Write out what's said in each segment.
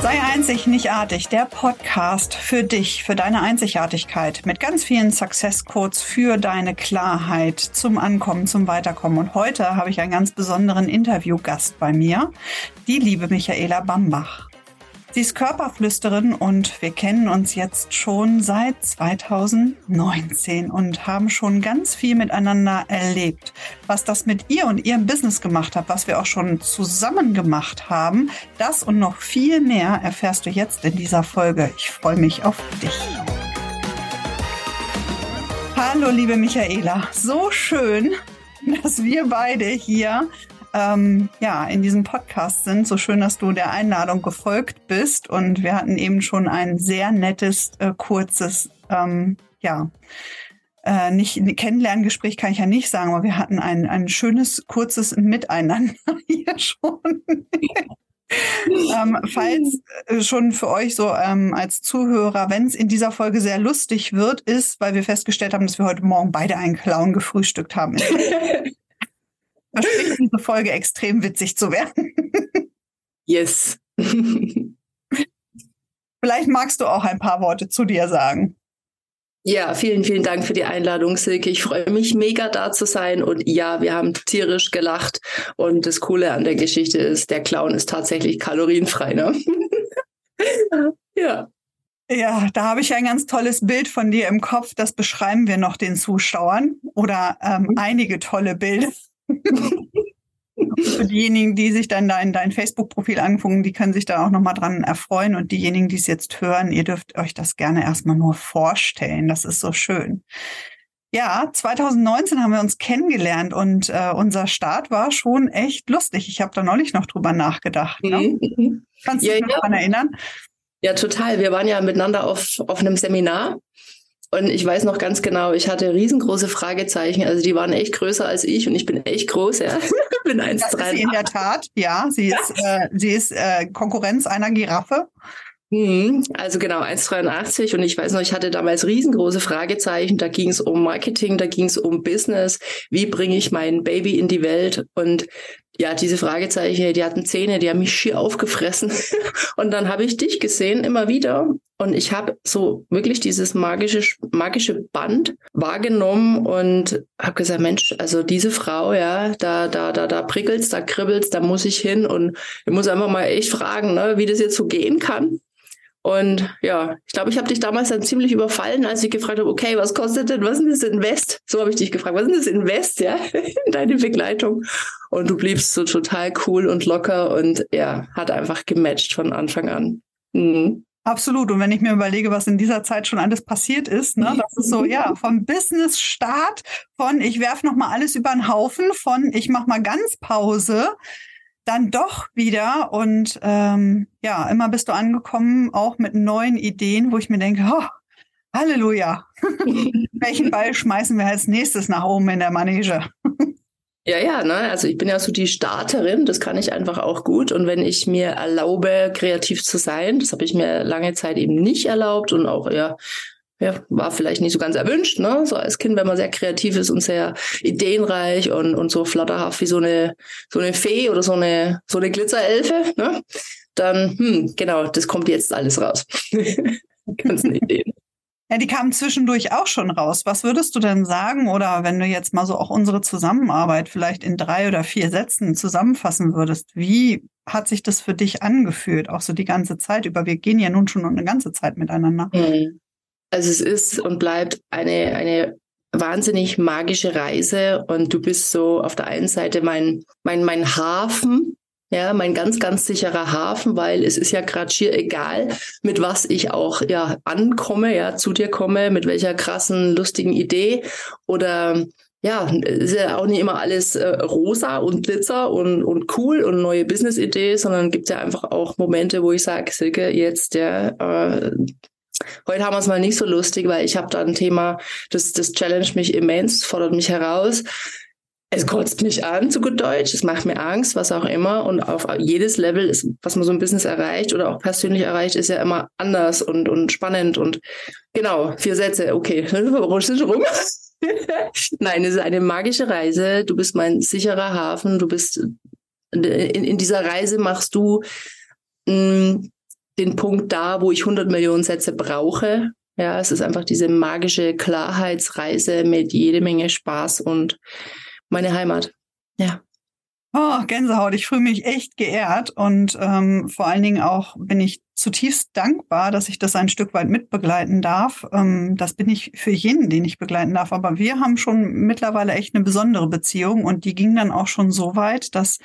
Sei einzig, nicht artig. Der Podcast für dich, für deine Einzigartigkeit mit ganz vielen Success Codes für deine Klarheit zum Ankommen, zum Weiterkommen. Und heute habe ich einen ganz besonderen Interviewgast bei mir, die liebe Michaela Bambach. Sie ist Körperflüsterin und wir kennen uns jetzt schon seit 2019 und haben schon ganz viel miteinander erlebt. Was das mit ihr und ihrem Business gemacht hat, was wir auch schon zusammen gemacht haben, das und noch viel mehr erfährst du jetzt in dieser Folge. Ich freue mich auf dich. Hallo, liebe Michaela. So schön, dass wir beide hier ähm, ja, in diesem Podcast sind. So schön, dass du der Einladung gefolgt bist. Und wir hatten eben schon ein sehr nettes, äh, kurzes, ähm, ja, äh, nicht Kennenlerngespräch kann ich ja nicht sagen, aber wir hatten ein, ein schönes, kurzes Miteinander hier schon. ähm, falls äh, schon für euch so ähm, als Zuhörer, wenn es in dieser Folge sehr lustig wird, ist, weil wir festgestellt haben, dass wir heute Morgen beide einen Clown gefrühstückt haben. verspricht diese Folge extrem witzig zu werden. yes. Vielleicht magst du auch ein paar Worte zu dir sagen. Ja, vielen, vielen Dank für die Einladung, Silke. Ich freue mich mega da zu sein. Und ja, wir haben tierisch gelacht. Und das Coole an der Geschichte ist, der Clown ist tatsächlich kalorienfrei. Ne? ja. Ja, da habe ich ein ganz tolles Bild von dir im Kopf. Das beschreiben wir noch den Zuschauern oder ähm, mhm. einige tolle Bilder. Für diejenigen, die sich dann dein, dein Facebook-Profil angucken, die können sich da auch nochmal dran erfreuen. Und diejenigen, die es jetzt hören, ihr dürft euch das gerne erstmal nur vorstellen. Das ist so schön. Ja, 2019 haben wir uns kennengelernt und äh, unser Start war schon echt lustig. Ich habe da neulich noch drüber nachgedacht. Ne? Mhm. Kannst du ja, dich ja. daran erinnern? Ja, total. Wir waren ja miteinander auf, auf einem Seminar und ich weiß noch ganz genau, ich hatte riesengroße Fragezeichen. Also die waren echt größer als ich und ich bin echt groß, ja. bin 1, das ist sie in der Tat, ja. Sie ist, äh, sie ist äh, Konkurrenz einer Giraffe. Mhm. Also genau, 1,83 und ich weiß noch, ich hatte damals riesengroße Fragezeichen. Da ging es um Marketing, da ging es um Business. Wie bringe ich mein Baby in die Welt? Und ja, diese Fragezeichen, die hatten Zähne, die haben mich schier aufgefressen. und dann habe ich dich gesehen, immer wieder. Und ich habe so wirklich dieses magische, magische Band wahrgenommen und habe gesagt, Mensch, also diese Frau, ja, da, da, da, da prickelt's, da kribbelt's, da muss ich hin und ich muss einfach mal echt fragen, ne, wie das jetzt so gehen kann. Und ja, ich glaube, ich habe dich damals dann ziemlich überfallen, als ich gefragt habe, okay, was kostet denn, was ist das Invest? So habe ich dich gefragt, was ist das Invest, ja, in deine Begleitung? Und du bliebst so total cool und locker und ja, hat einfach gematcht von Anfang an. Mhm. Absolut. Und wenn ich mir überlege, was in dieser Zeit schon alles passiert ist, ne, das ist so, ja, vom Business-Start, von ich werfe nochmal alles über den Haufen, von ich mache mal ganz Pause, dann doch wieder und ähm, ja, immer bist du angekommen, auch mit neuen Ideen, wo ich mir denke, oh, Halleluja, welchen Ball schmeißen wir als nächstes nach oben in der Manege? Ja, ja, ne? Also ich bin ja so die Starterin, das kann ich einfach auch gut. Und wenn ich mir erlaube, kreativ zu sein, das habe ich mir lange Zeit eben nicht erlaubt und auch ja ja, war vielleicht nicht so ganz erwünscht, ne? So als Kind, wenn man sehr kreativ ist und sehr ideenreich und, und so flatterhaft wie so eine, so eine Fee oder so eine, so eine Glitzerelfe, ne? Dann, hm, genau, das kommt jetzt alles raus. ganzen Ideen. Ja, die kamen zwischendurch auch schon raus. Was würdest du denn sagen? Oder wenn du jetzt mal so auch unsere Zusammenarbeit vielleicht in drei oder vier Sätzen zusammenfassen würdest, wie hat sich das für dich angefühlt? Auch so die ganze Zeit über. Wir gehen ja nun schon eine ganze Zeit miteinander. Mhm. Also es ist und bleibt eine, eine wahnsinnig magische Reise und du bist so auf der einen Seite mein, mein, mein Hafen, ja, mein ganz, ganz sicherer Hafen, weil es ist ja gerade schier egal, mit was ich auch ja ankomme, ja, zu dir komme, mit welcher krassen, lustigen Idee oder ja, ist ja auch nicht immer alles äh, rosa und Glitzer und, und cool und neue Business-Idee, sondern gibt ja einfach auch Momente, wo ich sage, Silke, jetzt der äh, Heute haben wir es mal nicht so lustig, weil ich habe da ein Thema, das, das challenge mich immens, fordert mich heraus. Es kotzt mich an, zu gut Deutsch, es macht mir Angst, was auch immer. Und auf jedes Level, ist, was man so ein Business erreicht oder auch persönlich erreicht, ist ja immer anders und, und spannend. Und genau, vier Sätze, okay, sind rum? Nein, es ist eine magische Reise. Du bist mein sicherer Hafen. Du bist in, in dieser Reise machst du mh, mm, den Punkt da, wo ich 100 Millionen Sätze brauche. Ja, es ist einfach diese magische Klarheitsreise mit jede Menge Spaß und meine Heimat. Ja. Oh, Gänsehaut, ich fühle mich echt geehrt und ähm, vor allen Dingen auch bin ich zutiefst dankbar, dass ich das ein Stück weit mitbegleiten darf. Ähm, das bin ich für jeden, den ich begleiten darf. Aber wir haben schon mittlerweile echt eine besondere Beziehung und die ging dann auch schon so weit, dass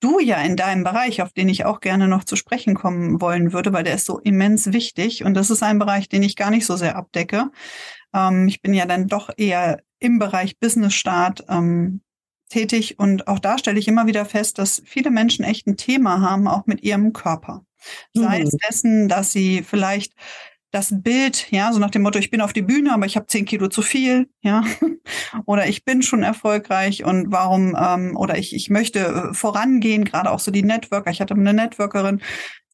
du ja in deinem Bereich, auf den ich auch gerne noch zu sprechen kommen wollen würde, weil der ist so immens wichtig und das ist ein Bereich, den ich gar nicht so sehr abdecke. Ähm, ich bin ja dann doch eher im Bereich Business Start ähm, tätig und auch da stelle ich immer wieder fest, dass viele Menschen echt ein Thema haben, auch mit ihrem Körper. Sei mhm. es dessen, dass sie vielleicht das Bild, ja, so nach dem Motto, ich bin auf die Bühne, aber ich habe zehn Kilo zu viel, ja, oder ich bin schon erfolgreich und warum, ähm, oder ich, ich möchte äh, vorangehen, gerade auch so die Networker, ich hatte eine Networkerin,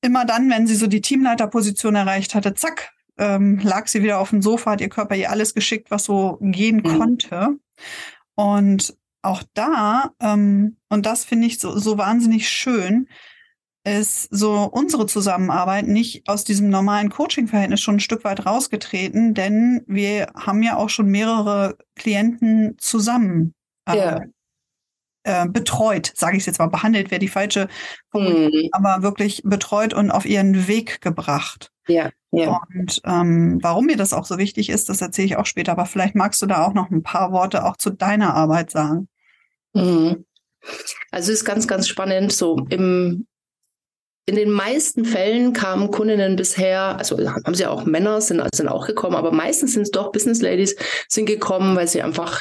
immer dann, wenn sie so die Teamleiterposition erreicht hatte, zack, ähm, lag sie wieder auf dem Sofa, hat ihr Körper ihr alles geschickt, was so gehen mhm. konnte. Und auch da, ähm, und das finde ich so, so wahnsinnig schön, ist so unsere Zusammenarbeit nicht aus diesem normalen Coaching-Verhältnis schon ein Stück weit rausgetreten, denn wir haben ja auch schon mehrere Klienten zusammen äh, ja. äh, betreut, sage ich jetzt mal, behandelt wäre die falsche, mhm. aber wirklich betreut und auf ihren Weg gebracht. Ja, ja. Und ähm, warum mir das auch so wichtig ist, das erzähle ich auch später, aber vielleicht magst du da auch noch ein paar Worte auch zu deiner Arbeit sagen. Mhm. Also ist ganz, ganz spannend. So im in den meisten Fällen kamen Kundinnen bisher, also haben sie auch Männer, sind, sind auch gekommen, aber meistens sind es doch Business Ladies, sind gekommen, weil sie einfach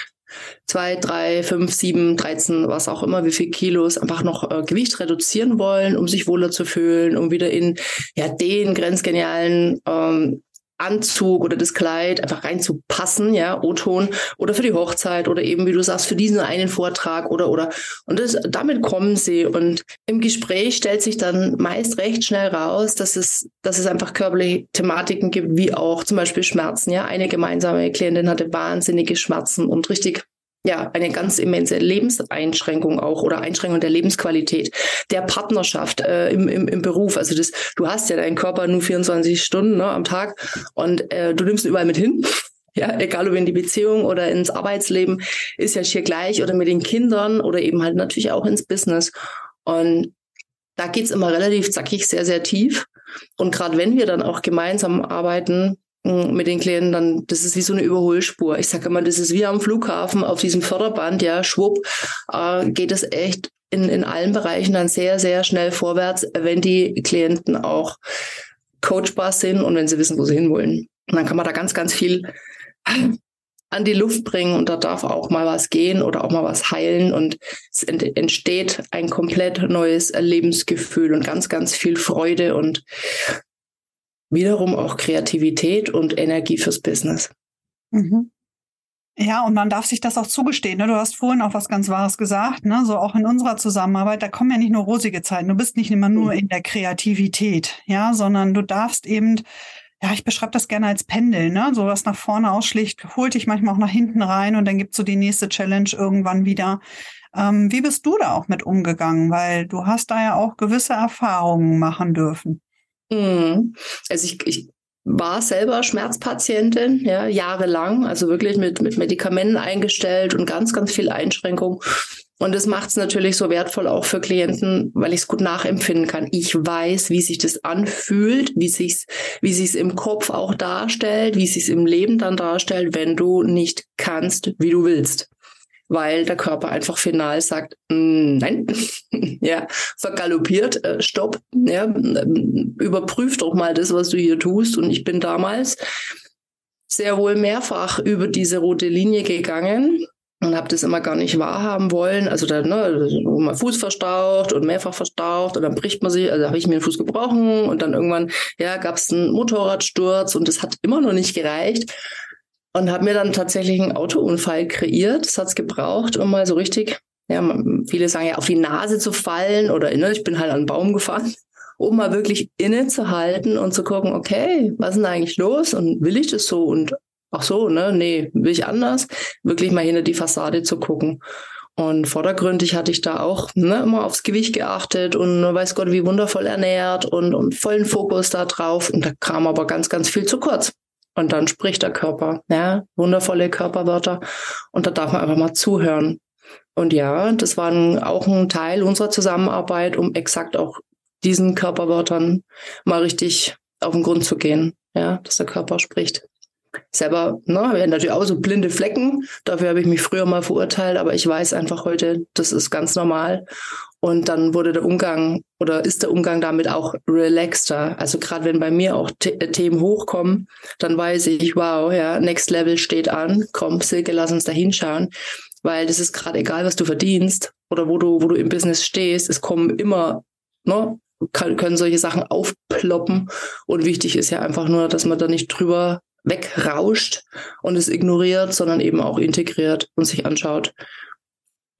zwei, drei, fünf, sieben, dreizehn, was auch immer, wie viel Kilos einfach noch äh, Gewicht reduzieren wollen, um sich wohler zu fühlen, um wieder in ja den grenzgenialen ähm, Anzug oder das Kleid einfach reinzupassen, ja, O-Ton oder für die Hochzeit oder eben, wie du sagst, für diesen einen Vortrag oder, oder, und das, damit kommen sie und im Gespräch stellt sich dann meist recht schnell raus, dass es, dass es einfach körperliche Thematiken gibt, wie auch zum Beispiel Schmerzen, ja. Eine gemeinsame Klientin hatte wahnsinnige Schmerzen und richtig ja, eine ganz immense Lebenseinschränkung auch oder Einschränkung der Lebensqualität, der Partnerschaft äh, im, im, im Beruf. Also das, du hast ja deinen Körper nur 24 Stunden ne, am Tag und äh, du nimmst ihn überall mit hin. Ja, egal ob in die Beziehung oder ins Arbeitsleben, ist ja hier gleich oder mit den Kindern oder eben halt natürlich auch ins Business. Und da geht's immer relativ zackig, sehr, sehr tief. Und gerade wenn wir dann auch gemeinsam arbeiten, mit den Klienten dann, das ist wie so eine Überholspur. Ich sage immer, das ist wie am Flughafen auf diesem Förderband, ja, schwupp, äh, geht es echt in, in allen Bereichen dann sehr, sehr schnell vorwärts, wenn die Klienten auch coachbar sind und wenn sie wissen, wo sie hinwollen. Und dann kann man da ganz, ganz viel an die Luft bringen und da darf auch mal was gehen oder auch mal was heilen und es entsteht ein komplett neues Lebensgefühl und ganz, ganz viel Freude und wiederum auch Kreativität und Energie fürs Business. Mhm. Ja, und man darf sich das auch zugestehen. Ne? Du hast vorhin auch was ganz Wahres gesagt. Ne? So auch in unserer Zusammenarbeit, da kommen ja nicht nur rosige Zeiten. Du bist nicht immer nur mhm. in der Kreativität, ja, sondern du darfst eben, ja, ich beschreibe das gerne als Pendel, ne? So was nach vorne ausschlicht, holt dich manchmal auch nach hinten rein und dann gibt's so die nächste Challenge irgendwann wieder. Ähm, wie bist du da auch mit umgegangen? Weil du hast da ja auch gewisse Erfahrungen machen dürfen. Mhm. Also ich, ich war selber Schmerzpatientin, ja, jahrelang, also wirklich mit, mit Medikamenten eingestellt und ganz, ganz viel Einschränkung. Und das macht es natürlich so wertvoll auch für Klienten, weil ich es gut nachempfinden kann. Ich weiß, wie sich das anfühlt, wie sich's, wie sich's im Kopf auch darstellt, wie sich's im Leben dann darstellt, wenn du nicht kannst, wie du willst weil der Körper einfach final sagt, mm, nein, ja, vergaloppiert, äh, stopp, ja, überprüf doch mal das, was du hier tust. Und ich bin damals sehr wohl mehrfach über diese rote Linie gegangen und habe das immer gar nicht wahrhaben wollen. Also da, ne, mal Fuß verstaucht und mehrfach verstaucht und dann bricht man sich, also habe ich mir den Fuß gebrochen und dann irgendwann, ja, gab es einen Motorradsturz und das hat immer noch nicht gereicht und habe mir dann tatsächlich einen Autounfall kreiert. Das hat's gebraucht, um mal so richtig, ja, viele sagen ja, auf die Nase zu fallen oder ne, ich bin halt an einen Baum gefahren, um mal wirklich innezuhalten und zu gucken, okay, was ist denn eigentlich los und will ich das so und ach so, ne, nee, will ich anders, wirklich mal hinter die Fassade zu gucken. Und vordergründig hatte ich da auch ne, immer aufs Gewicht geachtet und weiß Gott, wie wundervoll ernährt und, und vollen Fokus da drauf. Und da kam aber ganz, ganz viel zu kurz. Und dann spricht der Körper, ja, wundervolle Körperwörter. Und da darf man einfach mal zuhören. Und ja, das war auch ein Teil unserer Zusammenarbeit, um exakt auch diesen Körperwörtern mal richtig auf den Grund zu gehen, ja, dass der Körper spricht selber, ne, wir haben natürlich auch so blinde Flecken. Dafür habe ich mich früher mal verurteilt, aber ich weiß einfach heute, das ist ganz normal. Und dann wurde der Umgang oder ist der Umgang damit auch relaxter. Also gerade wenn bei mir auch äh, Themen hochkommen, dann weiß ich, wow, ja, Next Level steht an. Komm, Silke, lass uns da hinschauen. Weil das ist gerade egal, was du verdienst oder wo du, wo du im Business stehst. Es kommen immer, ne, kann, können solche Sachen aufploppen. Und wichtig ist ja einfach nur, dass man da nicht drüber wegrauscht und es ignoriert, sondern eben auch integriert und sich anschaut.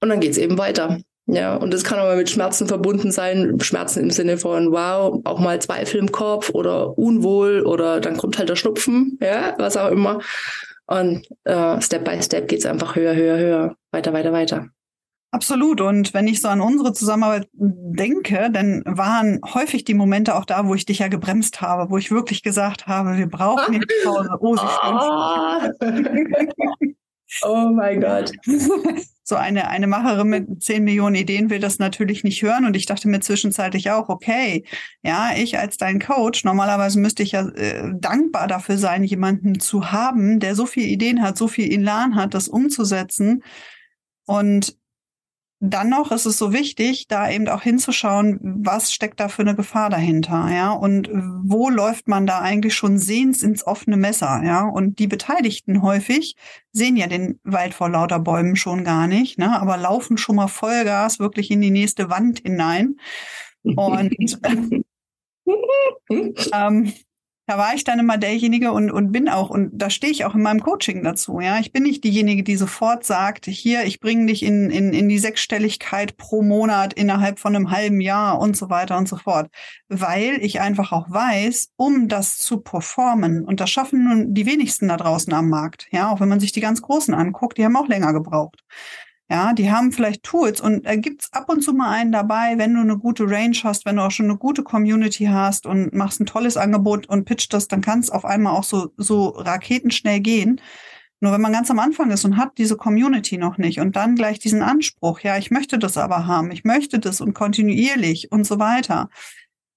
Und dann geht's eben weiter. Ja, und das kann aber mit Schmerzen verbunden sein. Schmerzen im Sinne von, wow, auch mal Zweifel im Kopf oder unwohl oder dann kommt halt der Schnupfen, ja, was auch immer. Und äh, Step by Step geht's einfach höher, höher, höher, weiter, weiter, weiter. Absolut. Und wenn ich so an unsere Zusammenarbeit denke, dann waren häufig die Momente auch da, wo ich dich ja gebremst habe, wo ich wirklich gesagt habe, wir brauchen jetzt Pause. Oh, sie oh. oh mein Gott. So eine, eine Macherin mit 10 Millionen Ideen will das natürlich nicht hören. Und ich dachte mir zwischenzeitlich auch, okay, ja, ich als dein Coach, normalerweise müsste ich ja äh, dankbar dafür sein, jemanden zu haben, der so viele Ideen hat, so viel Elan hat, das umzusetzen. Und dann noch ist es so wichtig, da eben auch hinzuschauen, was steckt da für eine Gefahr dahinter, ja, und wo läuft man da eigentlich schon sehens ins offene Messer, ja, und die Beteiligten häufig sehen ja den Wald vor lauter Bäumen schon gar nicht, ne, aber laufen schon mal Vollgas wirklich in die nächste Wand hinein. Und ähm, da war ich dann immer derjenige und, und bin auch, und da stehe ich auch in meinem Coaching dazu, ja. Ich bin nicht diejenige, die sofort sagt, hier, ich bringe dich in, in, in die Sechsstelligkeit pro Monat innerhalb von einem halben Jahr und so weiter und so fort. Weil ich einfach auch weiß, um das zu performen, und das schaffen nun die wenigsten da draußen am Markt, ja, auch wenn man sich die ganz Großen anguckt, die haben auch länger gebraucht. Ja, die haben vielleicht Tools und da gibt's ab und zu mal einen dabei, wenn du eine gute Range hast, wenn du auch schon eine gute Community hast und machst ein tolles Angebot und pitcht das, dann kann es auf einmal auch so, so raketenschnell gehen. Nur wenn man ganz am Anfang ist und hat diese Community noch nicht und dann gleich diesen Anspruch, ja, ich möchte das aber haben, ich möchte das und kontinuierlich und so weiter,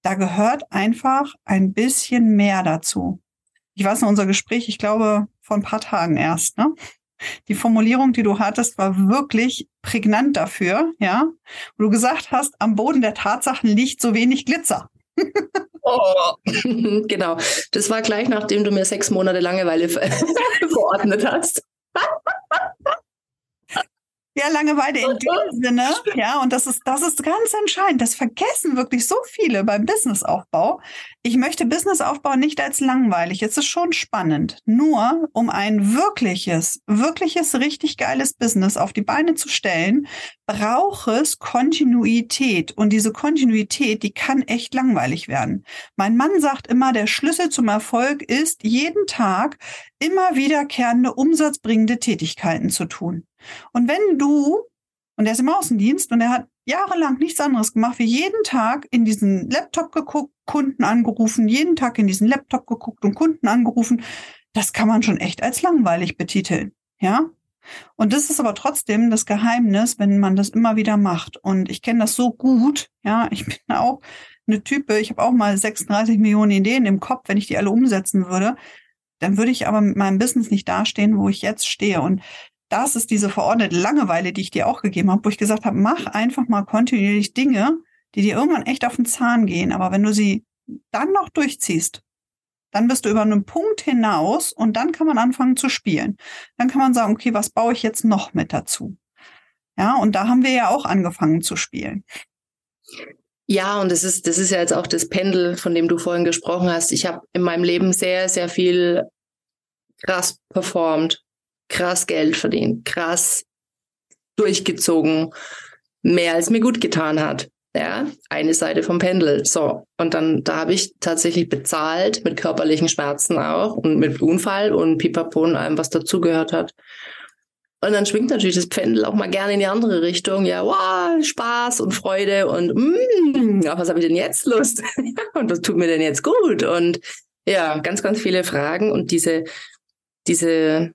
da gehört einfach ein bisschen mehr dazu. Ich weiß noch, unser Gespräch, ich glaube, vor ein paar Tagen erst, ne? Die Formulierung, die du hattest, war wirklich prägnant dafür, ja. Wo du gesagt hast, am Boden der Tatsachen liegt so wenig Glitzer. oh, genau. Das war gleich nachdem du mir sechs Monate Langeweile verordnet hast. Ja, Langeweile in dem Sinne, ja, und das ist, das ist ganz entscheidend. Das vergessen wirklich so viele beim Businessaufbau. Ich möchte Businessaufbau nicht als langweilig. Es ist schon spannend. Nur, um ein wirkliches, wirkliches, richtig geiles Business auf die Beine zu stellen, braucht es Kontinuität. Und diese Kontinuität, die kann echt langweilig werden. Mein Mann sagt immer, der Schlüssel zum Erfolg ist, jeden Tag immer wiederkehrende umsatzbringende Tätigkeiten zu tun. Und wenn du, und der ist im Außendienst und er hat jahrelang nichts anderes gemacht, wie jeden Tag in diesen Laptop geguckt, Kunden angerufen, jeden Tag in diesen Laptop geguckt und Kunden angerufen, das kann man schon echt als langweilig betiteln. Ja, und das ist aber trotzdem das Geheimnis, wenn man das immer wieder macht. Und ich kenne das so gut. Ja, ich bin auch eine Type. Ich habe auch mal 36 Millionen Ideen im Kopf. Wenn ich die alle umsetzen würde, dann würde ich aber mit meinem Business nicht dastehen, wo ich jetzt stehe. Und das ist diese verordnete Langeweile, die ich dir auch gegeben habe, wo ich gesagt habe, mach einfach mal kontinuierlich Dinge, die dir irgendwann echt auf den Zahn gehen. Aber wenn du sie dann noch durchziehst, dann bist du über einen Punkt hinaus und dann kann man anfangen zu spielen. Dann kann man sagen, okay, was baue ich jetzt noch mit dazu? Ja, und da haben wir ja auch angefangen zu spielen. Ja, und das ist, das ist ja jetzt auch das Pendel, von dem du vorhin gesprochen hast. Ich habe in meinem Leben sehr, sehr viel krass performt krass Geld verdient, krass durchgezogen, mehr als mir gut getan hat. ja, eine Seite vom Pendel. So, und dann, da habe ich tatsächlich bezahlt mit körperlichen Schmerzen auch und mit Unfall und Pipapo und allem, was dazugehört hat. Und dann schwingt natürlich das Pendel auch mal gerne in die andere Richtung. Ja, wow, Spaß und Freude und mm, auf was habe ich denn jetzt Lust? und was tut mir denn jetzt gut? Und ja, ganz, ganz viele Fragen und diese, diese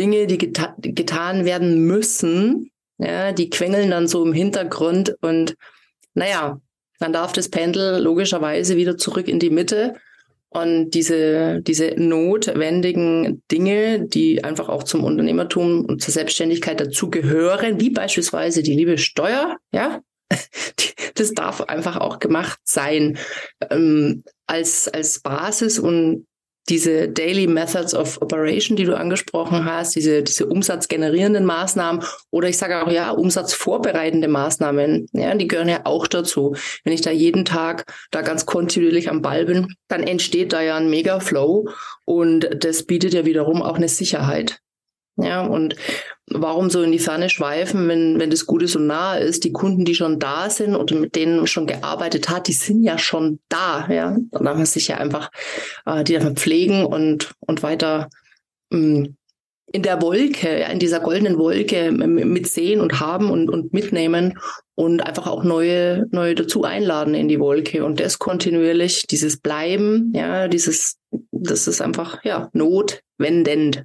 Dinge, die geta getan werden müssen, ja, die quengeln dann so im Hintergrund und naja, dann darf das Pendel logischerweise wieder zurück in die Mitte und diese, diese notwendigen Dinge, die einfach auch zum Unternehmertum und zur Selbstständigkeit dazugehören, wie beispielsweise die liebe Steuer, ja, das darf einfach auch gemacht sein ähm, als, als Basis und diese Daily Methods of Operation, die du angesprochen hast, diese, diese umsatzgenerierenden Maßnahmen oder ich sage auch ja, umsatzvorbereitende Maßnahmen, ja, die gehören ja auch dazu. Wenn ich da jeden Tag da ganz kontinuierlich am Ball bin, dann entsteht da ja ein Mega Flow und das bietet ja wiederum auch eine Sicherheit. Ja, und warum so in die Ferne schweifen, wenn, wenn das Gute so nah ist? Die Kunden, die schon da sind und mit denen man schon gearbeitet hat, die sind ja schon da. Ja, dann darf man sich ja einfach äh, die dann pflegen und, und weiter mh, mm, in der Wolke, ja, in dieser goldenen Wolke mitsehen und haben und, und mitnehmen und einfach auch neue, neue dazu einladen in die Wolke und das kontinuierlich, dieses Bleiben, ja, dieses, das ist einfach, ja, notwendend.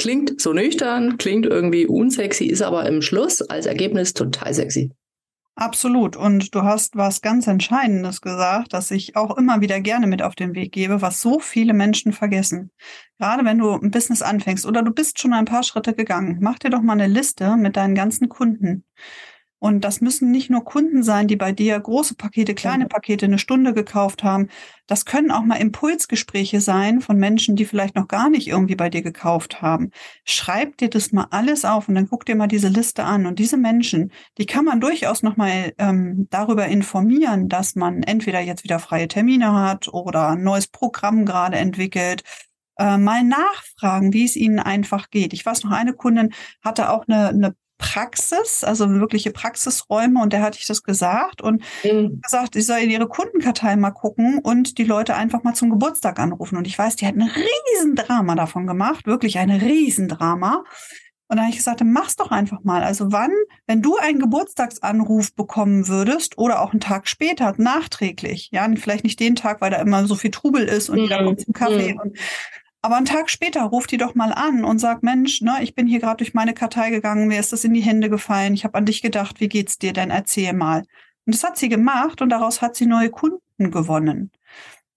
Klingt so nüchtern, klingt irgendwie unsexy, ist aber im Schluss als Ergebnis total sexy. Absolut. Und du hast was ganz Entscheidendes gesagt, das ich auch immer wieder gerne mit auf den Weg gebe, was so viele Menschen vergessen. Gerade wenn du ein Business anfängst oder du bist schon ein paar Schritte gegangen, mach dir doch mal eine Liste mit deinen ganzen Kunden. Und das müssen nicht nur Kunden sein, die bei dir große Pakete, kleine Pakete eine Stunde gekauft haben. Das können auch mal Impulsgespräche sein von Menschen, die vielleicht noch gar nicht irgendwie bei dir gekauft haben. Schreib dir das mal alles auf und dann guck dir mal diese Liste an. Und diese Menschen, die kann man durchaus noch mal ähm, darüber informieren, dass man entweder jetzt wieder freie Termine hat oder ein neues Programm gerade entwickelt äh, mal nachfragen, wie es ihnen einfach geht. Ich weiß noch, eine Kundin hatte auch eine, eine Praxis, also wirkliche Praxisräume und der hatte ich das gesagt und mhm. gesagt, ich soll in ihre Kundenkartei mal gucken und die Leute einfach mal zum Geburtstag anrufen. Und ich weiß, die hat ein Riesendrama davon gemacht, wirklich ein Riesendrama. Und dann habe ich gesagt, mach's doch einfach mal. Also wann, wenn du einen Geburtstagsanruf bekommen würdest oder auch einen Tag später, nachträglich, ja, vielleicht nicht den Tag, weil da immer so viel Trubel ist und mhm. jeder kommt zum Kaffee mhm. und aber einen Tag später ruft die doch mal an und sagt, Mensch, ne, ich bin hier gerade durch meine Kartei gegangen, mir ist das in die Hände gefallen, ich habe an dich gedacht, wie geht's dir denn? Erzähl mal. Und das hat sie gemacht und daraus hat sie neue Kunden gewonnen.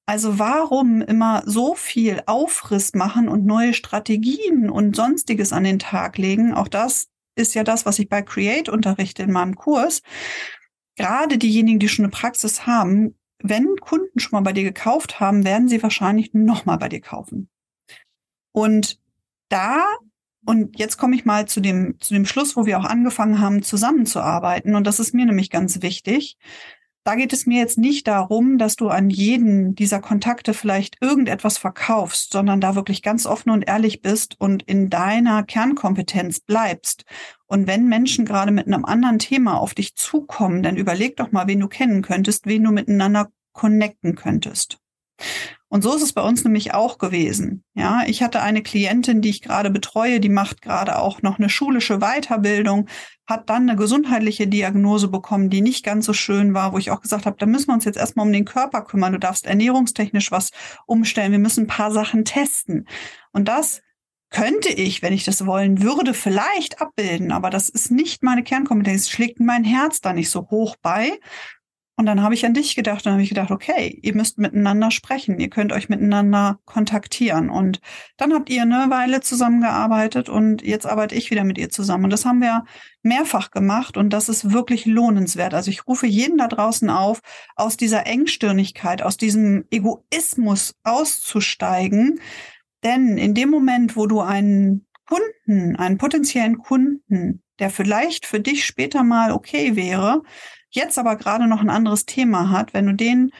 Also warum immer so viel Aufriss machen und neue Strategien und sonstiges an den Tag legen? Auch das ist ja das, was ich bei Create unterrichte in meinem Kurs. Gerade diejenigen, die schon eine Praxis haben, wenn Kunden schon mal bei dir gekauft haben, werden sie wahrscheinlich nochmal bei dir kaufen. Und da, und jetzt komme ich mal zu dem, zu dem Schluss, wo wir auch angefangen haben, zusammenzuarbeiten. Und das ist mir nämlich ganz wichtig. Da geht es mir jetzt nicht darum, dass du an jeden dieser Kontakte vielleicht irgendetwas verkaufst, sondern da wirklich ganz offen und ehrlich bist und in deiner Kernkompetenz bleibst. Und wenn Menschen gerade mit einem anderen Thema auf dich zukommen, dann überleg doch mal, wen du kennen könntest, wen du miteinander connecten könntest. Und so ist es bei uns nämlich auch gewesen. Ja, ich hatte eine Klientin, die ich gerade betreue, die macht gerade auch noch eine schulische Weiterbildung, hat dann eine gesundheitliche Diagnose bekommen, die nicht ganz so schön war, wo ich auch gesagt habe, da müssen wir uns jetzt erstmal um den Körper kümmern. Du darfst ernährungstechnisch was umstellen. Wir müssen ein paar Sachen testen. Und das könnte ich, wenn ich das wollen würde, vielleicht abbilden, aber das ist nicht meine Kernkompetenz, schlägt mein Herz da nicht so hoch bei. Und dann habe ich an dich gedacht und habe ich gedacht, okay, ihr müsst miteinander sprechen, ihr könnt euch miteinander kontaktieren. Und dann habt ihr eine Weile zusammengearbeitet und jetzt arbeite ich wieder mit ihr zusammen. Und das haben wir mehrfach gemacht und das ist wirklich lohnenswert. Also ich rufe jeden da draußen auf, aus dieser Engstirnigkeit, aus diesem Egoismus auszusteigen. Denn in dem Moment, wo du einen Kunden, einen potenziellen Kunden, der vielleicht für dich später mal okay wäre, jetzt aber gerade noch ein anderes Thema hat, wenn du den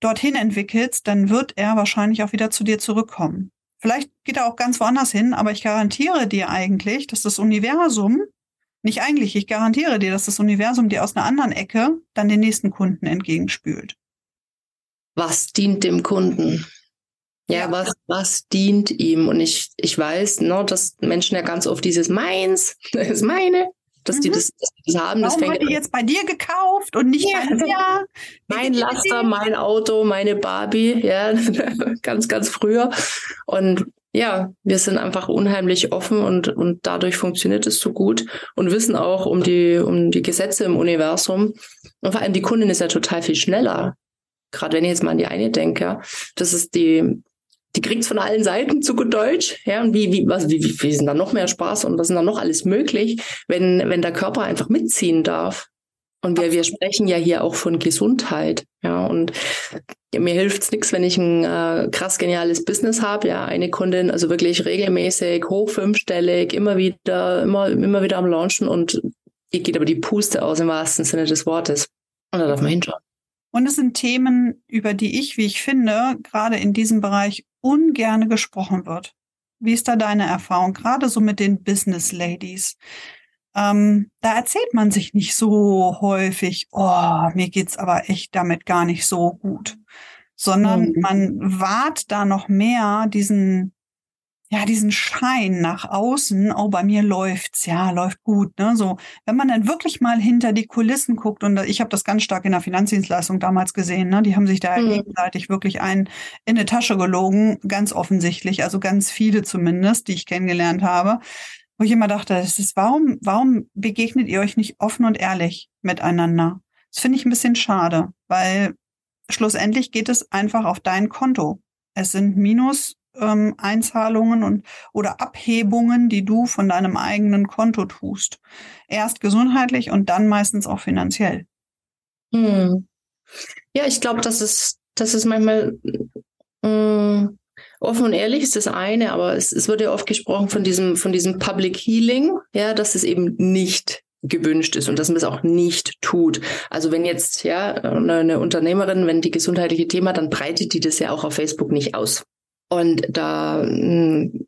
dorthin entwickelst, dann wird er wahrscheinlich auch wieder zu dir zurückkommen. Vielleicht geht er auch ganz woanders hin, aber ich garantiere dir eigentlich, dass das Universum Nicht eigentlich, ich garantiere dir, dass das Universum dir aus einer anderen Ecke dann den nächsten Kunden entgegenspült. Was dient dem Kunden? Ja, ja, was, was dient ihm? Und ich, ich weiß, ne, dass Menschen ja ganz oft dieses Meins, das ist meine, dass mhm. die das, dass die das haben. Warum das fängt die jetzt bei dir gekauft und nicht ja. bei mir? Mein Laster, mein Auto, meine Barbie, ja, ganz, ganz früher. Und ja, wir sind einfach unheimlich offen und, und dadurch funktioniert es so gut und wissen auch um die, um die Gesetze im Universum. Und vor allem die Kundin ist ja total viel schneller. Gerade wenn ich jetzt mal an die eine denke, das ist die, die kriegt's von allen Seiten zu gut Deutsch, ja, und wie, wie, was, wie, wie, wie denn da noch mehr Spaß und was ist da noch alles möglich, wenn, wenn der Körper einfach mitziehen darf. Und wir, wir sprechen ja hier auch von Gesundheit, ja, und mir hilft's nichts, wenn ich ein äh, krass geniales Business habe, ja, eine Kundin, also wirklich regelmäßig, hoch fünfstellig, immer wieder, immer, immer wieder am Launchen und ihr geht aber die Puste aus im wahrsten Sinne des Wortes. Und da darf man hinschauen. Und es sind Themen, über die ich, wie ich finde, gerade in diesem Bereich ungerne gesprochen wird. Wie ist da deine Erfahrung, gerade so mit den Business Ladies? Ähm, da erzählt man sich nicht so häufig, oh, mir geht's aber echt damit gar nicht so gut, sondern mhm. man wahrt da noch mehr diesen ja, diesen Schein nach außen, oh, bei mir läuft's, ja, läuft gut, ne, so. Wenn man dann wirklich mal hinter die Kulissen guckt und ich habe das ganz stark in der Finanzdienstleistung damals gesehen, ne, die haben sich da mhm. gegenseitig wirklich einen in eine Tasche gelogen, ganz offensichtlich, also ganz viele zumindest, die ich kennengelernt habe, wo ich immer dachte, das ist, warum, warum begegnet ihr euch nicht offen und ehrlich miteinander? Das finde ich ein bisschen schade, weil schlussendlich geht es einfach auf dein Konto. Es sind minus ähm, Einzahlungen und oder Abhebungen, die du von deinem eigenen Konto tust. Erst gesundheitlich und dann meistens auch finanziell. Hm. Ja, ich glaube, das ist, das ist manchmal mh, hm, offen und ehrlich ist das eine, aber es, es wird ja oft gesprochen von diesem, von diesem Public Healing, ja, dass es eben nicht gewünscht ist und dass man es auch nicht tut. Also wenn jetzt ja eine, eine Unternehmerin, wenn die gesundheitliche Thema, dann breitet die das ja auch auf Facebook nicht aus. Und da, hm,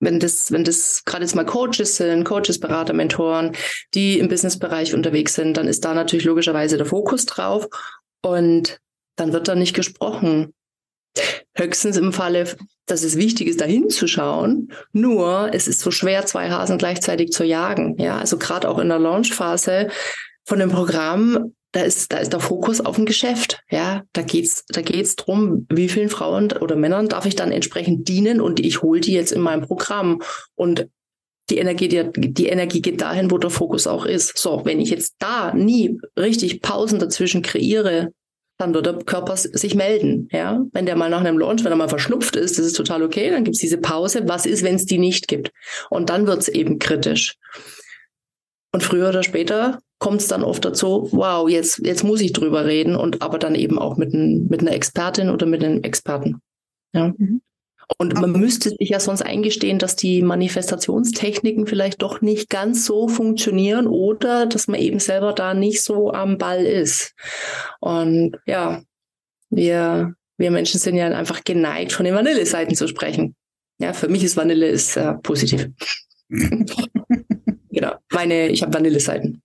wenn das, wenn das gerade jetzt mal Coaches sind, Coaches, Berater, Mentoren, die im Businessbereich unterwegs sind, dann ist da natürlich logischerweise der Fokus drauf und dann wird da nicht gesprochen. Höchstens im Falle, dass es wichtig ist, da hinzuschauen. Nur, es ist so schwer, zwei Hasen gleichzeitig zu jagen. Ja, also gerade auch in der Launchphase von dem Programm da ist, da ist der Fokus auf dem Geschäft. Ja, da geht's, da geht's drum, wie vielen Frauen oder Männern darf ich dann entsprechend dienen und ich hole die jetzt in meinem Programm und die Energie, die, die Energie geht dahin, wo der Fokus auch ist. So, wenn ich jetzt da nie richtig Pausen dazwischen kreiere, dann wird der Körper sich melden. Ja, wenn der mal nach einem Launch, wenn er mal verschnupft ist, das ist total okay. Dann gibt's diese Pause. Was ist, wenn es die nicht gibt? Und dann wird's eben kritisch. Und früher oder später kommt es dann oft dazu, wow, jetzt, jetzt muss ich drüber reden und aber dann eben auch mit, ein, mit einer Expertin oder mit einem Experten. Ja. Mhm. Und man müsste sich ja sonst eingestehen, dass die Manifestationstechniken vielleicht doch nicht ganz so funktionieren oder dass man eben selber da nicht so am Ball ist. Und ja, wir, wir Menschen sind ja einfach geneigt, von den Vanilleseiten zu sprechen. Ja, für mich ist Vanille ist äh, positiv. genau. Meine, ich habe Vanilleseiten.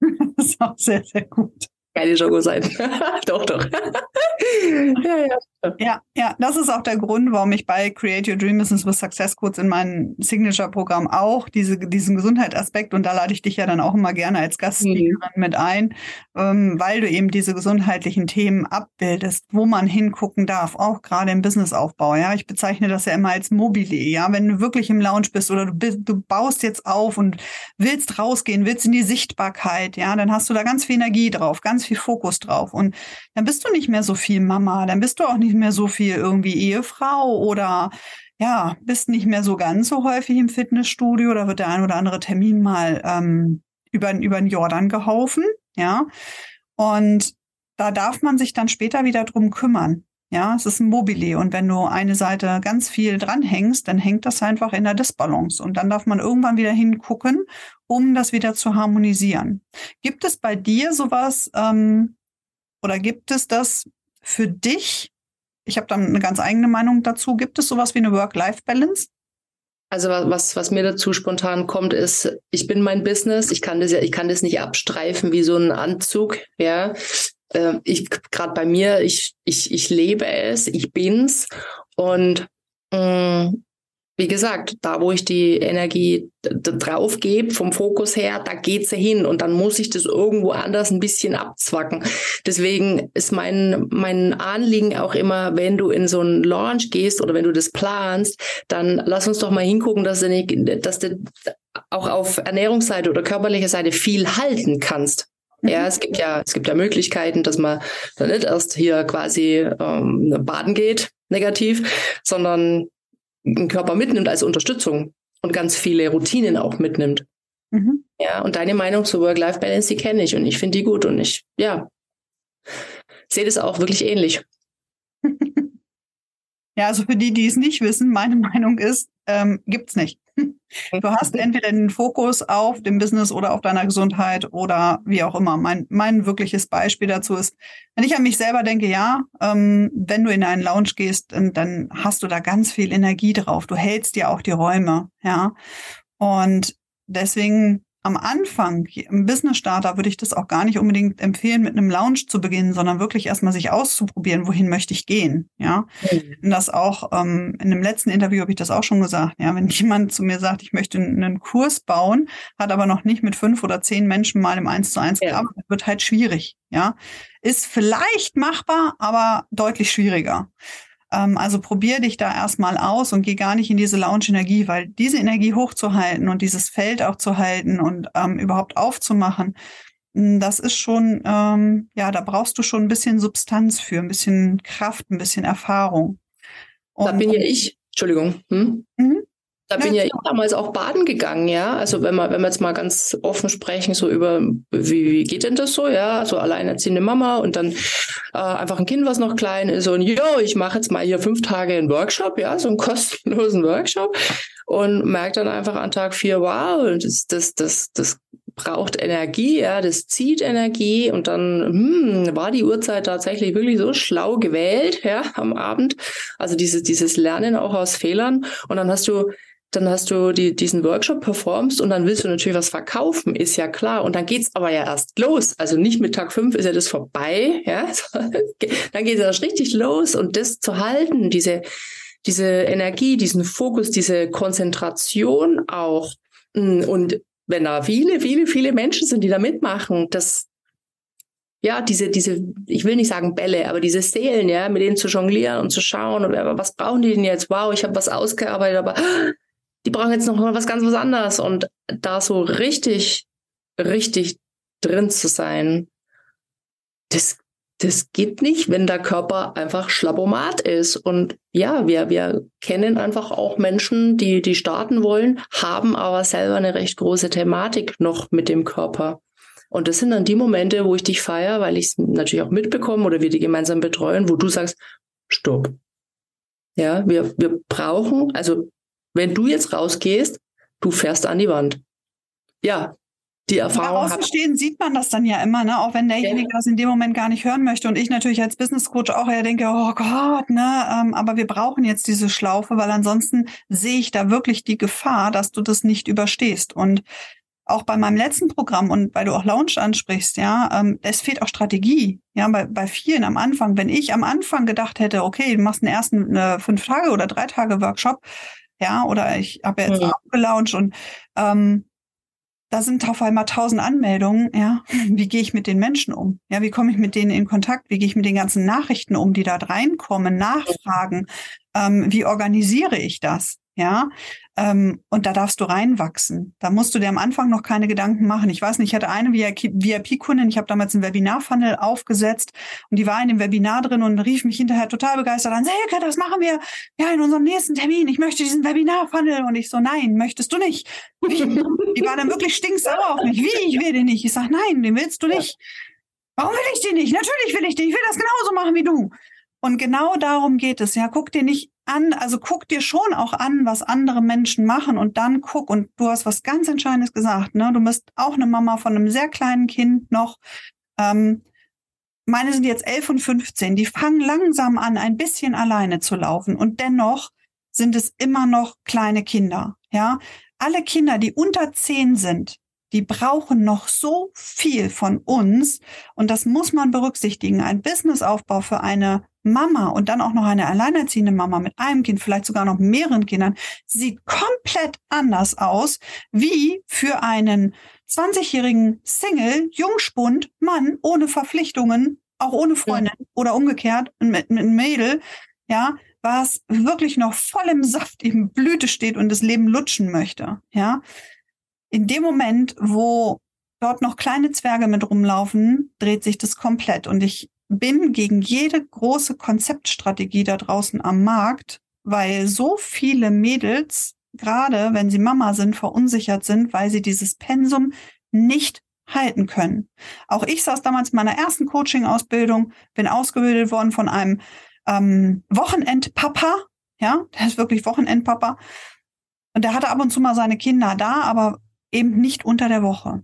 das ist auch sehr, sehr gut. Keine Jogo sein. doch, doch. ja, ja. Ja, ja, das ist auch der Grund, warum ich bei Create Your Dream Business with Success Codes in meinem Signature-Programm auch diese, diesen Gesundheitsaspekt und da lade ich dich ja dann auch immer gerne als Gastspeakerin mhm. mit ein, ähm, weil du eben diese gesundheitlichen Themen abbildest, wo man hingucken darf, auch gerade im Businessaufbau. Ja, ich bezeichne das ja immer als Mobile. Ja, wenn du wirklich im Lounge bist oder du, bist, du baust jetzt auf und willst rausgehen, willst in die Sichtbarkeit, ja, dann hast du da ganz viel Energie drauf, ganz viel Fokus drauf. Und dann bist du nicht mehr so viel Mama, dann bist du auch nicht mehr so viel irgendwie Ehefrau oder ja, bist nicht mehr so ganz so häufig im Fitnessstudio, da wird der ein oder andere Termin mal ähm, über, über den Jordan gehaufen, ja. Und da darf man sich dann später wieder drum kümmern. Ja, es ist ein Mobile und wenn du eine Seite ganz viel dranhängst, dann hängt das einfach in der Disbalance und dann darf man irgendwann wieder hingucken, um das wieder zu harmonisieren. Gibt es bei dir sowas ähm, oder gibt es das für dich? Ich habe dann eine ganz eigene Meinung dazu. Gibt es sowas wie eine Work-Life-Balance? Also was, was mir dazu spontan kommt, ist, ich bin mein Business. Ich kann das ja, ich kann das nicht abstreifen wie so ein Anzug. Ja, äh, ich gerade bei mir, ich, ich, ich lebe es, ich bin's und mh, mm, wie gesagt, da wo ich die Energie drauf gebe, vom Fokus her, da geht sie hin und dann muss ich das irgendwo anders ein bisschen abzwacken. Deswegen ist mein, mein Anliegen auch immer, wenn du in so einen Launch gehst oder wenn du das planst, dann lass uns doch mal hingucken, dass du, nicht, dass du auch auf Ernährungsseite oder körperlicher Seite viel halten kannst. Ja, mhm. es gibt ja, es gibt ja Möglichkeiten, dass man dann nicht erst hier quasi ähm, baden geht, negativ, sondern einen Körper mitnimmt als Unterstützung und ganz viele Routinen auch mitnimmt. Mhm. Ja, und deine Meinung zur Work-Life-Balance, die kenne ich und ich finde die gut und ich, ja, sehe das auch wirklich ähnlich. Ja, also für die, die es nicht wissen, meine Meinung ist, ähm, gibt's nicht. Du hast entweder den Fokus auf dem Business oder auf deiner Gesundheit oder wie auch immer. Mein, mein wirkliches Beispiel dazu ist, wenn ich an mich selber denke, ja, ähm, wenn du in einen Lounge gehst, dann hast du da ganz viel Energie drauf. Du hältst dir auch die Räume, ja. Und deswegen am Anfang, im Business Starter, würde ich das auch gar nicht unbedingt empfehlen, mit einem Lounge zu beginnen, sondern wirklich erstmal sich auszuprobieren, wohin möchte ich gehen. Ja. Mhm. Das auch, ähm, in dem letzten Interview habe ich das auch schon gesagt. Ja, wenn jemand zu mir sagt, ich möchte einen Kurs bauen, hat aber noch nicht mit fünf oder zehn Menschen mal im Eins zu eins ja. gearbeitet, wird halt schwierig. Ja. Ist vielleicht machbar, aber deutlich schwieriger. Ähm, also probier dich da erstmal aus und geh gar nicht in diese Lounge-Energie, weil diese Energie hochzuhalten und dieses Feld auch zu halten und ähm, überhaupt aufzumachen, hm, das ist schon, ähm, ja, da brauchst du schon ein bisschen Substanz für, ein bisschen Kraft, ein bisschen Erfahrung. Und, da bin ja ich, Entschuldigung. Hm? Mhm. Da bin ja, ich damals auch baden gegangen, ja. Also wenn wir, wenn wir jetzt mal ganz offen sprechen, so über, wie, wie geht denn das so, ja? So alleinerziehende Mama und dann äh, einfach ein Kind, was noch klein ist und jo, ich mache jetzt mal hier fünf Tage einen Workshop, ja, so einen kostenlosen Workshop und merke dann einfach an Tag vier, wow, das, das, das, das braucht Energie, ja, das zieht Energie und dann hm, war die Uhrzeit tatsächlich wirklich so schlau gewählt, ja, am Abend. Also dieses, dieses Lernen auch aus Fehlern und dann hast du dann hast du die, diesen Workshop performst und dann willst du natürlich was verkaufen, ist ja klar. Und dann geht's aber ja erst los. Also nicht mit Tag fünf ist ja das vorbei, ja. dann geht es erst richtig los und das zu halten, diese, diese Energie, diesen Fokus, diese Konzentration auch. Und wenn da viele, viele, viele Menschen sind, die da mitmachen, das, ja, diese, diese, ich will nicht sagen Bälle, aber diese Seelen, ja, mit denen zu jonglieren und zu schauen, was brauchen die denn jetzt? Wow, ich habe was ausgearbeitet, aber die brauchen jetzt noch was ganz was anderes. Und da so richtig, richtig drin zu sein, das, das geht nicht, wenn der Körper einfach Schlappomat ist. Und ja, wir, wir kennen einfach auch Menschen, die, die starten wollen, haben aber selber eine recht große Thematik noch mit dem Körper. Und das sind dann die Momente, wo ich dich feiere, weil ich es natürlich auch mitbekomme oder wir die gemeinsam betreuen, wo du sagst, stopp. Ja, wir, wir brauchen, also wenn du jetzt rausgehst, du fährst an die Wand. Ja, die Erfahrung. Bei Außenstehen sieht man das dann ja immer, ne? Auch wenn derjenige ja. das in dem Moment gar nicht hören möchte. Und ich natürlich als Business Coach auch eher denke, oh Gott, ne? Ähm, aber wir brauchen jetzt diese Schlaufe, weil ansonsten sehe ich da wirklich die Gefahr, dass du das nicht überstehst. Und auch bei meinem letzten Programm und weil du auch Launch ansprichst, ja, ähm, es fehlt auch Strategie. Ja, bei, bei vielen am Anfang, wenn ich am Anfang gedacht hätte, okay, du machst einen ersten äh, fünf Tage oder drei Tage Workshop, ja, oder ich habe jetzt mhm. gelauncht und ähm, da sind auf einmal tausend Anmeldungen, ja. Wie gehe ich mit den Menschen um? Ja, wie komme ich mit denen in Kontakt? Wie gehe ich mit den ganzen Nachrichten um, die da reinkommen, nachfragen? Ähm, wie organisiere ich das? Ja, ähm, und da darfst du reinwachsen. Da musst du dir am Anfang noch keine Gedanken machen. Ich weiß nicht, ich hatte eine VIP-Kundin, ich habe damals einen Webinar-Funnel aufgesetzt und die war in dem Webinar drin und rief mich hinterher total begeistert an, Selke, das machen wir ja in unserem nächsten Termin. Ich möchte diesen Webinar-Funnel. Und ich so, nein, möchtest du nicht? Wie? Die war dann wirklich stinksauer auf mich. Wie, ich will den nicht? Ich sag, nein, den willst du nicht. Warum will ich den nicht? Natürlich will ich den. Ich will das genauso machen wie du. Und genau darum geht es. Ja, guck dir nicht an, also guck dir schon auch an, was andere Menschen machen und dann guck. Und du hast was ganz Entscheidendes gesagt. Ne? Du bist auch eine Mama von einem sehr kleinen Kind noch. Ähm, meine sind jetzt elf und 15. Die fangen langsam an, ein bisschen alleine zu laufen. Und dennoch sind es immer noch kleine Kinder. Ja, alle Kinder, die unter zehn sind, die brauchen noch so viel von uns. Und das muss man berücksichtigen. Ein Businessaufbau für eine Mama und dann auch noch eine alleinerziehende Mama mit einem Kind, vielleicht sogar noch mehreren Kindern, sieht komplett anders aus wie für einen 20-jährigen Single, Jungspund, Mann ohne Verpflichtungen, auch ohne Freundin ja. oder umgekehrt mit, mit einem Mädel, ja, was wirklich noch voll im Saft, im Blüte steht und das Leben lutschen möchte, ja. In dem Moment, wo dort noch kleine Zwerge mit rumlaufen, dreht sich das komplett. Und ich bin gegen jede große Konzeptstrategie da draußen am Markt, weil so viele Mädels, gerade wenn sie Mama sind, verunsichert sind, weil sie dieses Pensum nicht halten können. Auch ich saß damals in meiner ersten Coaching-Ausbildung, bin ausgebildet worden von einem ähm, Wochenendpapa, ja, der ist wirklich Wochenendpapa. Und der hatte ab und zu mal seine Kinder da, aber eben nicht unter der Woche.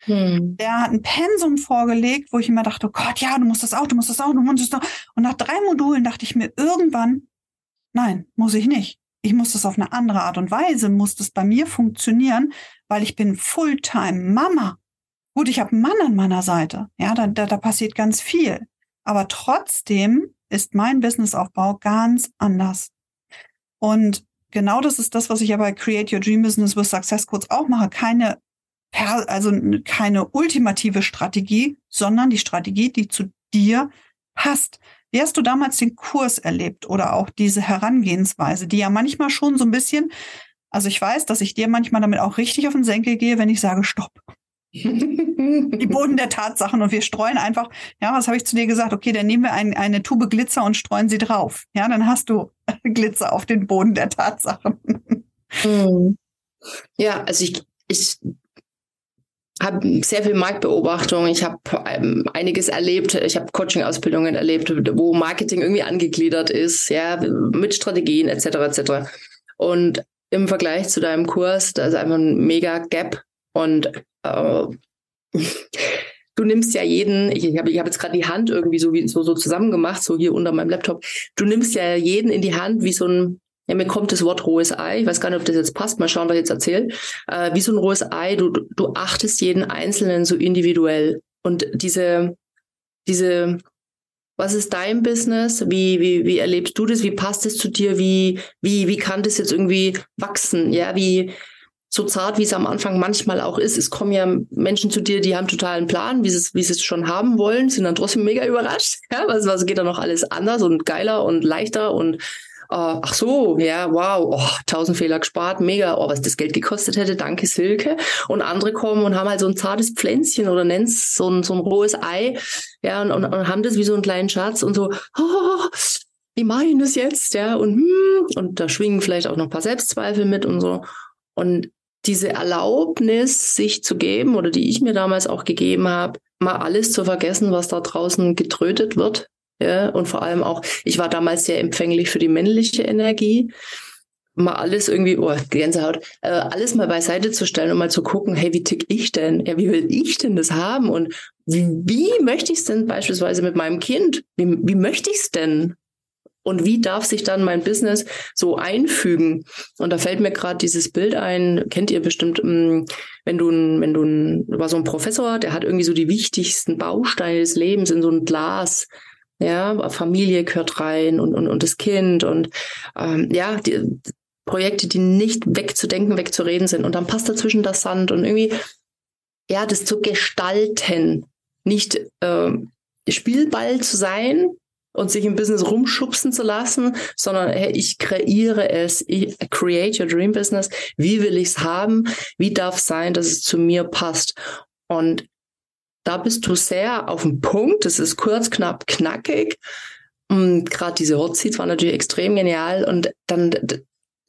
Hm. Der hat ein Pensum vorgelegt, wo ich immer dachte, oh Gott, ja, du musst das auch, du musst das auch, du musst das auch. Und nach drei Modulen dachte ich mir irgendwann, nein, muss ich nicht. Ich muss das auf eine andere Art und Weise, muss das bei mir funktionieren, weil ich bin Fulltime Mama. Gut, ich habe einen Mann an meiner Seite. Ja, da, da, da passiert ganz viel. Aber trotzdem ist mein Businessaufbau ganz anders. Und genau das ist das, was ich ja bei Create Your Dream Business with Success Codes auch mache. Keine also keine ultimative Strategie, sondern die Strategie, die zu dir passt. Wie hast du damals den Kurs erlebt oder auch diese Herangehensweise, die ja manchmal schon so ein bisschen, also ich weiß, dass ich dir manchmal damit auch richtig auf den Senkel gehe, wenn ich sage, stopp. die Boden der Tatsachen und wir streuen einfach, ja, was habe ich zu dir gesagt? Okay, dann nehmen wir ein, eine Tube Glitzer und streuen sie drauf. Ja, dann hast du Glitzer auf den Boden der Tatsachen. Hm. Ja, also ich, ich habe sehr viel Marktbeobachtung. Ich habe ähm, einiges erlebt. Ich habe Coaching-Ausbildungen erlebt, wo Marketing irgendwie angegliedert ist, ja, mit Strategien etc. etc. Und im Vergleich zu deinem Kurs, da ist einfach ein mega Gap. Und äh, du nimmst ja jeden, ich habe ich hab jetzt gerade die Hand irgendwie so, wie, so, so zusammen so hier unter meinem Laptop. Du nimmst ja jeden in die Hand wie so ein ja, mir kommt das Wort rohes Ei. Ich weiß gar nicht, ob das jetzt passt. Mal schauen, was ich jetzt erzähle. Äh, wie so ein rohes Ei. Du, du achtest jeden Einzelnen so individuell. Und diese, diese, was ist dein Business? Wie, wie, wie erlebst du das? Wie passt es zu dir? Wie, wie, wie kann das jetzt irgendwie wachsen? Ja, wie, so zart, wie es am Anfang manchmal auch ist. Es kommen ja Menschen zu dir, die haben totalen Plan, wie sie es, wie sie es schon haben wollen, sind dann trotzdem mega überrascht. Ja, was, was geht da noch alles anders und geiler und leichter und Uh, ach so, ja, wow, oh, tausend Fehler gespart, mega, oh, was das Geld gekostet hätte, danke Silke. Und andere kommen und haben halt so ein zartes Pflänzchen oder nennen es so ein, so ein rohes Ei, ja, und, und, und haben das wie so einen kleinen Schatz und so, oh, wie mache ich das jetzt, ja, und, hm, und da schwingen vielleicht auch noch ein paar Selbstzweifel mit und so. Und diese Erlaubnis, sich zu geben oder die ich mir damals auch gegeben habe, mal alles zu vergessen, was da draußen getrötet wird, ja, und vor allem auch, ich war damals sehr empfänglich für die männliche Energie. Mal alles irgendwie, oh, Gänsehaut, äh, alles mal beiseite zu stellen und mal zu gucken, hey, wie tick ich denn? Ja, wie will ich denn das haben? Und wie, wie möchte ich es denn beispielsweise mit meinem Kind? Wie, wie möchte ich es denn? Und wie darf sich dann mein Business so einfügen? Und da fällt mir gerade dieses Bild ein, kennt ihr bestimmt, mm, wenn du wenn du war so ein Professor, der hat irgendwie so die wichtigsten Bausteine des Lebens in so ein Glas ja, Familie gehört rein und, und, und das Kind und ähm, ja, die Projekte, die nicht wegzudenken, wegzureden sind. Und dann passt dazwischen das Sand und irgendwie, ja, das zu gestalten, nicht äh, Spielball zu sein und sich im Business rumschubsen zu lassen, sondern hey, ich kreiere es, ich create your dream business. Wie will ich es haben? Wie darf es sein, dass es zu mir passt? Und da bist du sehr auf dem Punkt. Das ist kurz, knapp, knackig. Und gerade diese Hot Seats waren natürlich extrem genial. Und dann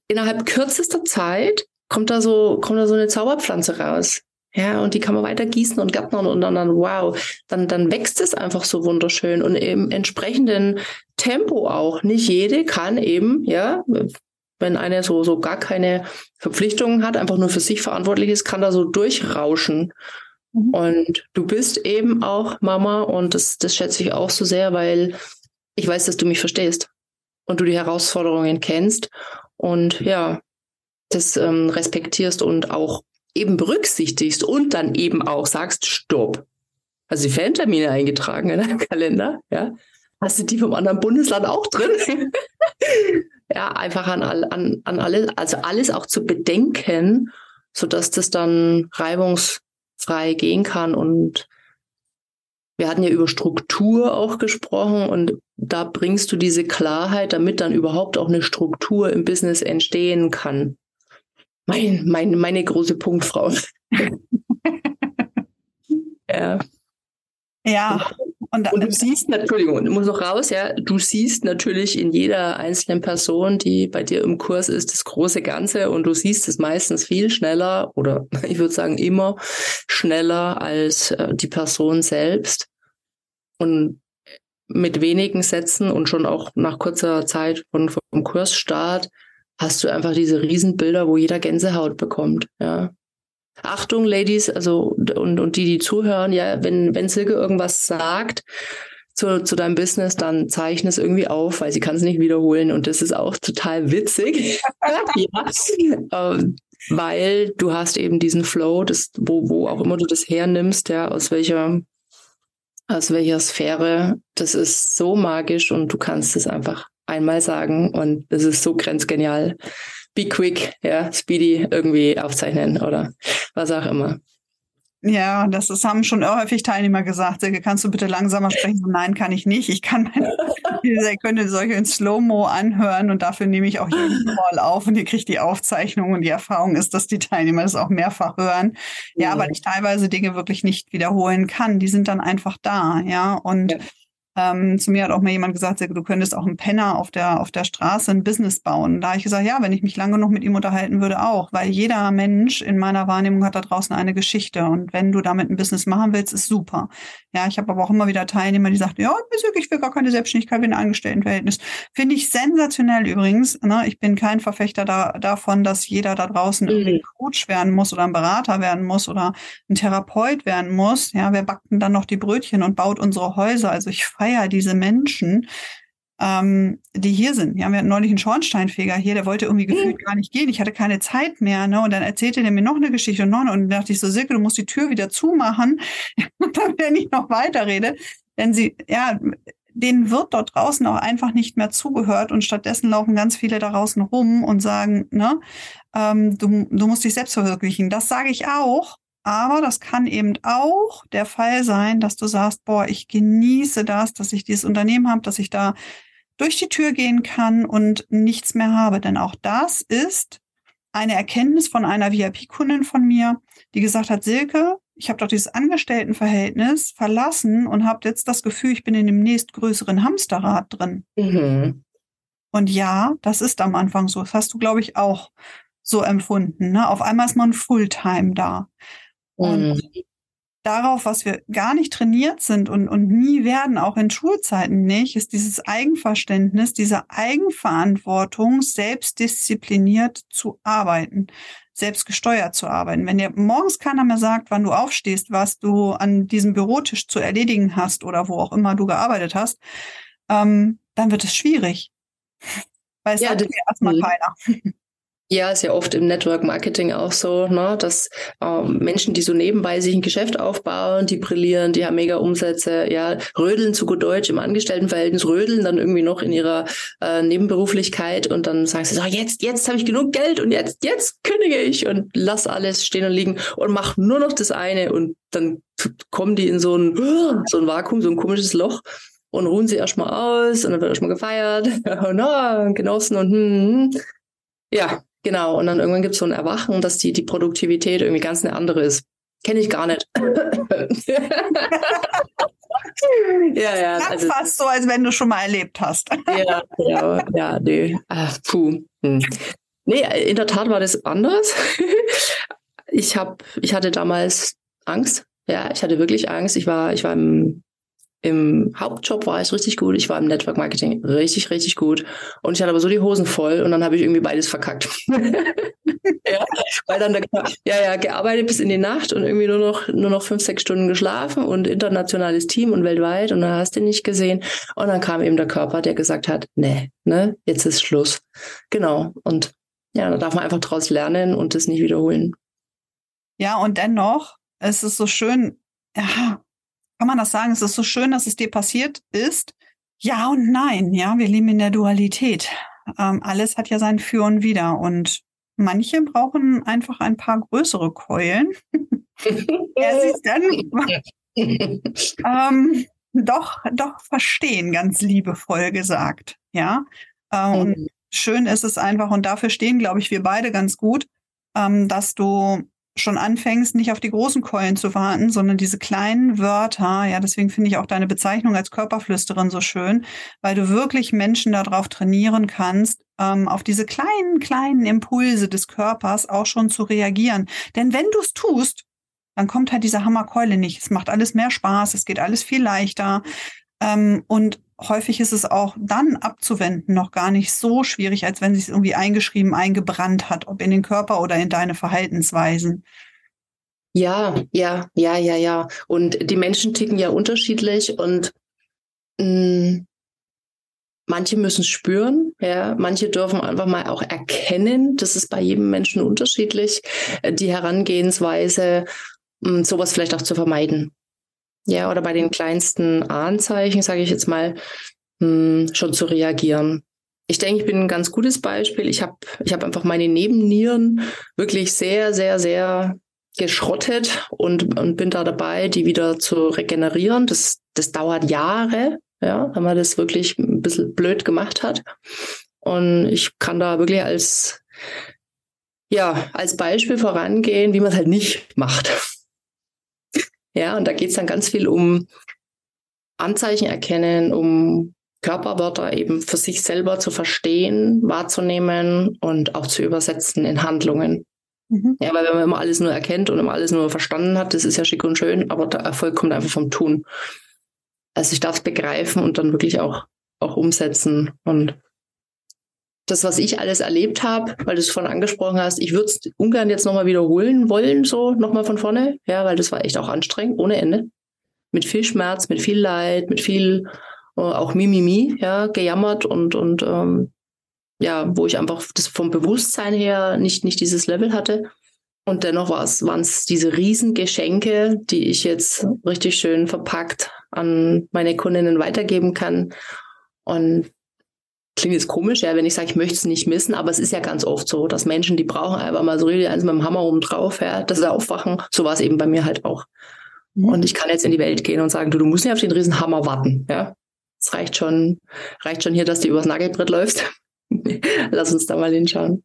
innerhalb kürzester Zeit kommt da so, kommt da so eine Zauberpflanze raus. Ja, und die kann man weiter gießen und gärtnern und dann, dann wow, dann, dann wächst es einfach so wunderschön und im entsprechenden Tempo auch. Nicht jede kann eben, ja, wenn eine so, so gar keine Verpflichtungen hat, einfach nur für sich verantwortlich ist, kann da so durchrauschen. Mhm. Und du bist eben auch Mama und das, das schätze ich auch so sehr, weil ich weiß, dass du mich verstehst und du die Herausforderungen kennst und ja, das ähm, respektierst und auch eben berücksichtigst und dann eben auch sagst, stopp. Also die Fantermine eingetragen in deinem Kalender, ja. Hast du die vom anderen Bundesland auch drin? ja, einfach an, an, an alles, also alles auch zu bedenken, sodass das dann reibungsfrei gehen kann. Und wir hatten ja über Struktur auch gesprochen und da bringst du diese Klarheit, damit dann überhaupt auch eine Struktur im Business entstehen kann. Mein, mein, meine große Punktfrau. ja. Ja. Und, und, du siehst, Entschuldigung, muss noch raus, ja, du siehst natürlich in jeder einzelnen Person, die bei dir im Kurs ist, das große Ganze und du siehst es meistens viel schneller oder ich würde sagen immer schneller als äh, die Person selbst. Und mit wenigen Sätzen und schon auch nach kurzer Zeit von, vom Kursstart hast du einfach diese Riesenbilder, wo jeder Gänsehaut bekommt, ja. Achtung, Ladies, also und, und die, die zuhören, ja, wenn, wenn Silke irgendwas sagt zu, zu deinem Business, dann zeichne es irgendwie auf, weil sie kann es nicht wiederholen. Und das ist auch total witzig. ja. ähm, weil du hast eben diesen Flow, das, wo, wo auch immer du das hernimmst, ja, aus welcher, aus welcher Sphäre, das ist so magisch und du kannst es einfach einmal sagen und es ist so grenzgenial. Be quick, ja, speedy irgendwie aufzeichnen oder was auch immer. Ja, das ist, haben schon häufig Teilnehmer gesagt. Silke, kannst du bitte langsamer sprechen? Nein, kann ich nicht. Ich kann meine, ihr könnt solche in Slow-Mo anhören und dafür nehme ich auch jeden Call auf und ihr kriegt die Aufzeichnung und die Erfahrung ist, dass die Teilnehmer das auch mehrfach hören. Ja, ja. weil ich teilweise Dinge wirklich nicht wiederholen kann. Die sind dann einfach da, ja. Und ja. Ähm, zu mir hat auch mal jemand gesagt, du könntest auch einen Penner auf der, auf der Straße ein Business bauen. Da habe ich gesagt, ja, wenn ich mich lange genug mit ihm unterhalten würde, auch. Weil jeder Mensch in meiner Wahrnehmung hat da draußen eine Geschichte. Und wenn du damit ein Business machen willst, ist super. Ja, ich habe aber auch immer wieder Teilnehmer, die sagen, ja, ich will gar keine Selbstständigkeit, will ein Angestelltenverhältnis. Finde ich sensationell übrigens. Ne? Ich bin kein Verfechter da, davon, dass jeder da draußen mhm. irgendwie Coach werden muss oder ein Berater werden muss oder ein Therapeut werden muss. Ja, wer backt denn dann noch die Brötchen und baut unsere Häuser? Also ich feiere Feier diese Menschen, ähm, die hier sind. Ja, wir hatten neulich einen Schornsteinfeger hier, der wollte irgendwie gefühlt gar nicht gehen. Ich hatte keine Zeit mehr, ne? Und dann erzählte der mir noch eine Geschichte und noch eine. Und dann dachte ich so, Silke, du musst die Tür wieder zumachen, damit er nicht noch weiterrede. Denn sie, ja, denen wird dort draußen auch einfach nicht mehr zugehört und stattdessen laufen ganz viele da draußen rum und sagen, ne, ähm, du, du musst dich selbst verwirklichen. Das sage ich auch. Aber das kann eben auch der Fall sein, dass du sagst, boah, ich genieße das, dass ich dieses Unternehmen habe, dass ich da durch die Tür gehen kann und nichts mehr habe. Denn auch das ist eine Erkenntnis von einer VIP-Kundin von mir, die gesagt hat, Silke, ich habe doch dieses Angestelltenverhältnis verlassen und habe jetzt das Gefühl, ich bin in dem nächstgrößeren Hamsterrad drin. Mhm. Und ja, das ist am Anfang so. Das hast du, glaube ich, auch so empfunden. Ne? Auf einmal ist man Fulltime da. Und mhm. darauf, was wir gar nicht trainiert sind und, und nie werden, auch in Schulzeiten nicht, ist dieses Eigenverständnis, diese Eigenverantwortung, selbstdiszipliniert zu arbeiten, selbstgesteuert zu arbeiten. Wenn dir morgens keiner mehr sagt, wann du aufstehst, was du an diesem Bürotisch zu erledigen hast oder wo auch immer du gearbeitet hast, ähm, dann wird es schwierig. Weil es ja, dir erstmal keiner. Ja, ist ja oft im Network Marketing auch so, ne, dass ähm, Menschen, die so nebenbei sich ein Geschäft aufbauen, die brillieren, die haben mega Umsätze, ja, rödeln zu gut Deutsch im Angestelltenverhältnis, rödeln dann irgendwie noch in ihrer äh, Nebenberuflichkeit und dann sagen sie so, jetzt, jetzt habe ich genug Geld und jetzt, jetzt kündige ich und lass alles stehen und liegen und mach nur noch das eine und dann kommen die in so ein, so ein Vakuum, so ein komisches Loch und ruhen sie erstmal aus und dann wird erstmal gefeiert und oh, genossen und hm, hm. ja, Genau, und dann irgendwann gibt es so ein Erwachen, dass die, die Produktivität irgendwie ganz eine andere ist. Kenne ich gar nicht. ja, ja. Also, fast so, als wenn du schon mal erlebt hast. ja, ja, ja, nee. Ach, puh. Hm. Nee, in der Tat war das anders. ich hab, ich hatte damals Angst. Ja, ich hatte wirklich Angst. Ich war, ich war im im Hauptjob war ich richtig gut, ich war im Network Marketing richtig, richtig gut. Und ich hatte aber so die Hosen voll und dann habe ich irgendwie beides verkackt. ja, weil dann, ja, ja, gearbeitet bis in die Nacht und irgendwie nur noch, nur noch fünf, sechs Stunden geschlafen und internationales Team und weltweit und dann hast du nicht gesehen. Und dann kam eben der Körper, der gesagt hat, nee, ne, jetzt ist Schluss. Genau. Und ja, da darf man einfach draus lernen und das nicht wiederholen. Ja, und dennoch, es ist so schön, ja, kann man das sagen, es ist so schön, dass es dir passiert ist. Ja und nein, ja, wir leben in der Dualität. Ähm, alles hat ja sein Für und Wider und manche brauchen einfach ein paar größere Keulen. er sich dann ähm, doch, doch verstehen, ganz liebevoll gesagt, ja. Äh, und mhm. schön ist es einfach, und dafür stehen, glaube ich, wir beide ganz gut, ähm, dass du schon anfängst, nicht auf die großen Keulen zu warten, sondern diese kleinen Wörter, ja, deswegen finde ich auch deine Bezeichnung als Körperflüsterin so schön, weil du wirklich Menschen darauf trainieren kannst, ähm, auf diese kleinen, kleinen Impulse des Körpers auch schon zu reagieren. Denn wenn du es tust, dann kommt halt diese Hammerkeule nicht. Es macht alles mehr Spaß, es geht alles viel leichter. Ähm, und häufig ist es auch dann abzuwenden noch gar nicht so schwierig, als wenn sich irgendwie eingeschrieben, eingebrannt hat, ob in den Körper oder in deine Verhaltensweisen. Ja, ja, ja, ja, ja. Und die Menschen ticken ja unterschiedlich und mh, mm, manche müssen spüren, ja, manche dürfen einfach mal auch erkennen. Das ist bei jedem Menschen unterschiedlich, äh, die Herangehensweise, mh, mm, sowas vielleicht auch zu vermeiden. Ja, oder bei den kleinsten Anzeichen, sage ich jetzt mal, hm, schon zu reagieren. Ich denke, ich bin ein ganz gutes Beispiel. Ich habe ich hab einfach meine Nebennieren wirklich sehr, sehr, sehr geschrottet und, und bin da dabei, die wieder zu regenerieren. Das, das dauert Jahre, ja, wenn man das wirklich ein bisschen blöd gemacht hat. Und ich kann da wirklich als, ja, als Beispiel vorangehen, wie man es halt nicht macht. Ja, und da geht es dann ganz viel um Anzeichen erkennen, um Körperwörter eben für sich selber zu verstehen, wahrzunehmen und auch zu übersetzen in Handlungen. Mhm. Ja, weil wenn man immer alles nur erkennt und immer alles nur verstanden hat, das ist ja schick und schön, aber der Erfolg kommt einfach vom Tun. Also ich darf es begreifen und dann wirklich auch, auch umsetzen. Und das, was ich alles erlebt habe, weil du es vorhin angesprochen hast, ich würde es ungern jetzt nochmal wiederholen wollen, so nochmal von vorne, ja, weil das war echt auch anstrengend, ohne Ende. Mit viel Schmerz, mit viel Leid, mit viel äh, auch Mimimi, ja, gejammert und, und ähm, ja, wo ich einfach das vom Bewusstsein her nicht, nicht dieses Level hatte. Und dennoch waren es diese Riesengeschenke, die ich jetzt richtig schön verpackt an meine Kundinnen weitergeben kann. Und klingt jetzt komisch, ja, wenn ich sage, ich möchte es nicht missen, aber es ist ja ganz oft so, dass Menschen, die brauchen einfach mal so richtig eins mit dem Hammer oben drauf, ja, dass sie aufwachen. So war es eben bei mir halt auch. Mhm. Und ich kann jetzt in die Welt gehen und sagen, du, du musst nicht auf den riesen Hammer warten, ja. Es reicht schon, reicht schon hier, dass du übers Nagelbrett läufst. Lass uns da mal hinschauen.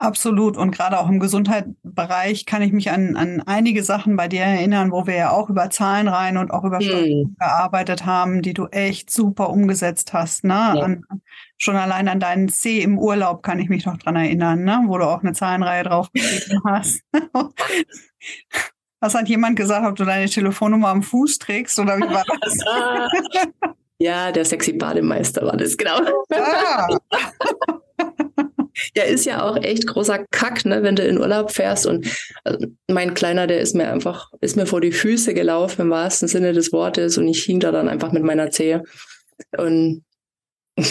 Absolut. Und gerade auch im Gesundheitsbereich kann ich mich an, an einige Sachen bei dir erinnern, wo wir ja auch über Zahlen rein und auch über hm. gearbeitet haben, die du echt super umgesetzt hast. Ne? Ja. An, schon allein an deinen C im Urlaub kann ich mich noch dran erinnern, ne? wo du auch eine Zahlenreihe draufgeschrieben hast. Was hat jemand gesagt, ob du deine Telefonnummer am Fuß trägst oder wie war das? ja, der sexy Bademeister war das, genau. Ah. Ja, ist ja auch echt großer Kack, ne, wenn du in Urlaub fährst. Und also mein Kleiner, der ist mir einfach, ist mir vor die Füße gelaufen im wahrsten Sinne des Wortes und ich hing da dann einfach mit meiner Zehe. Und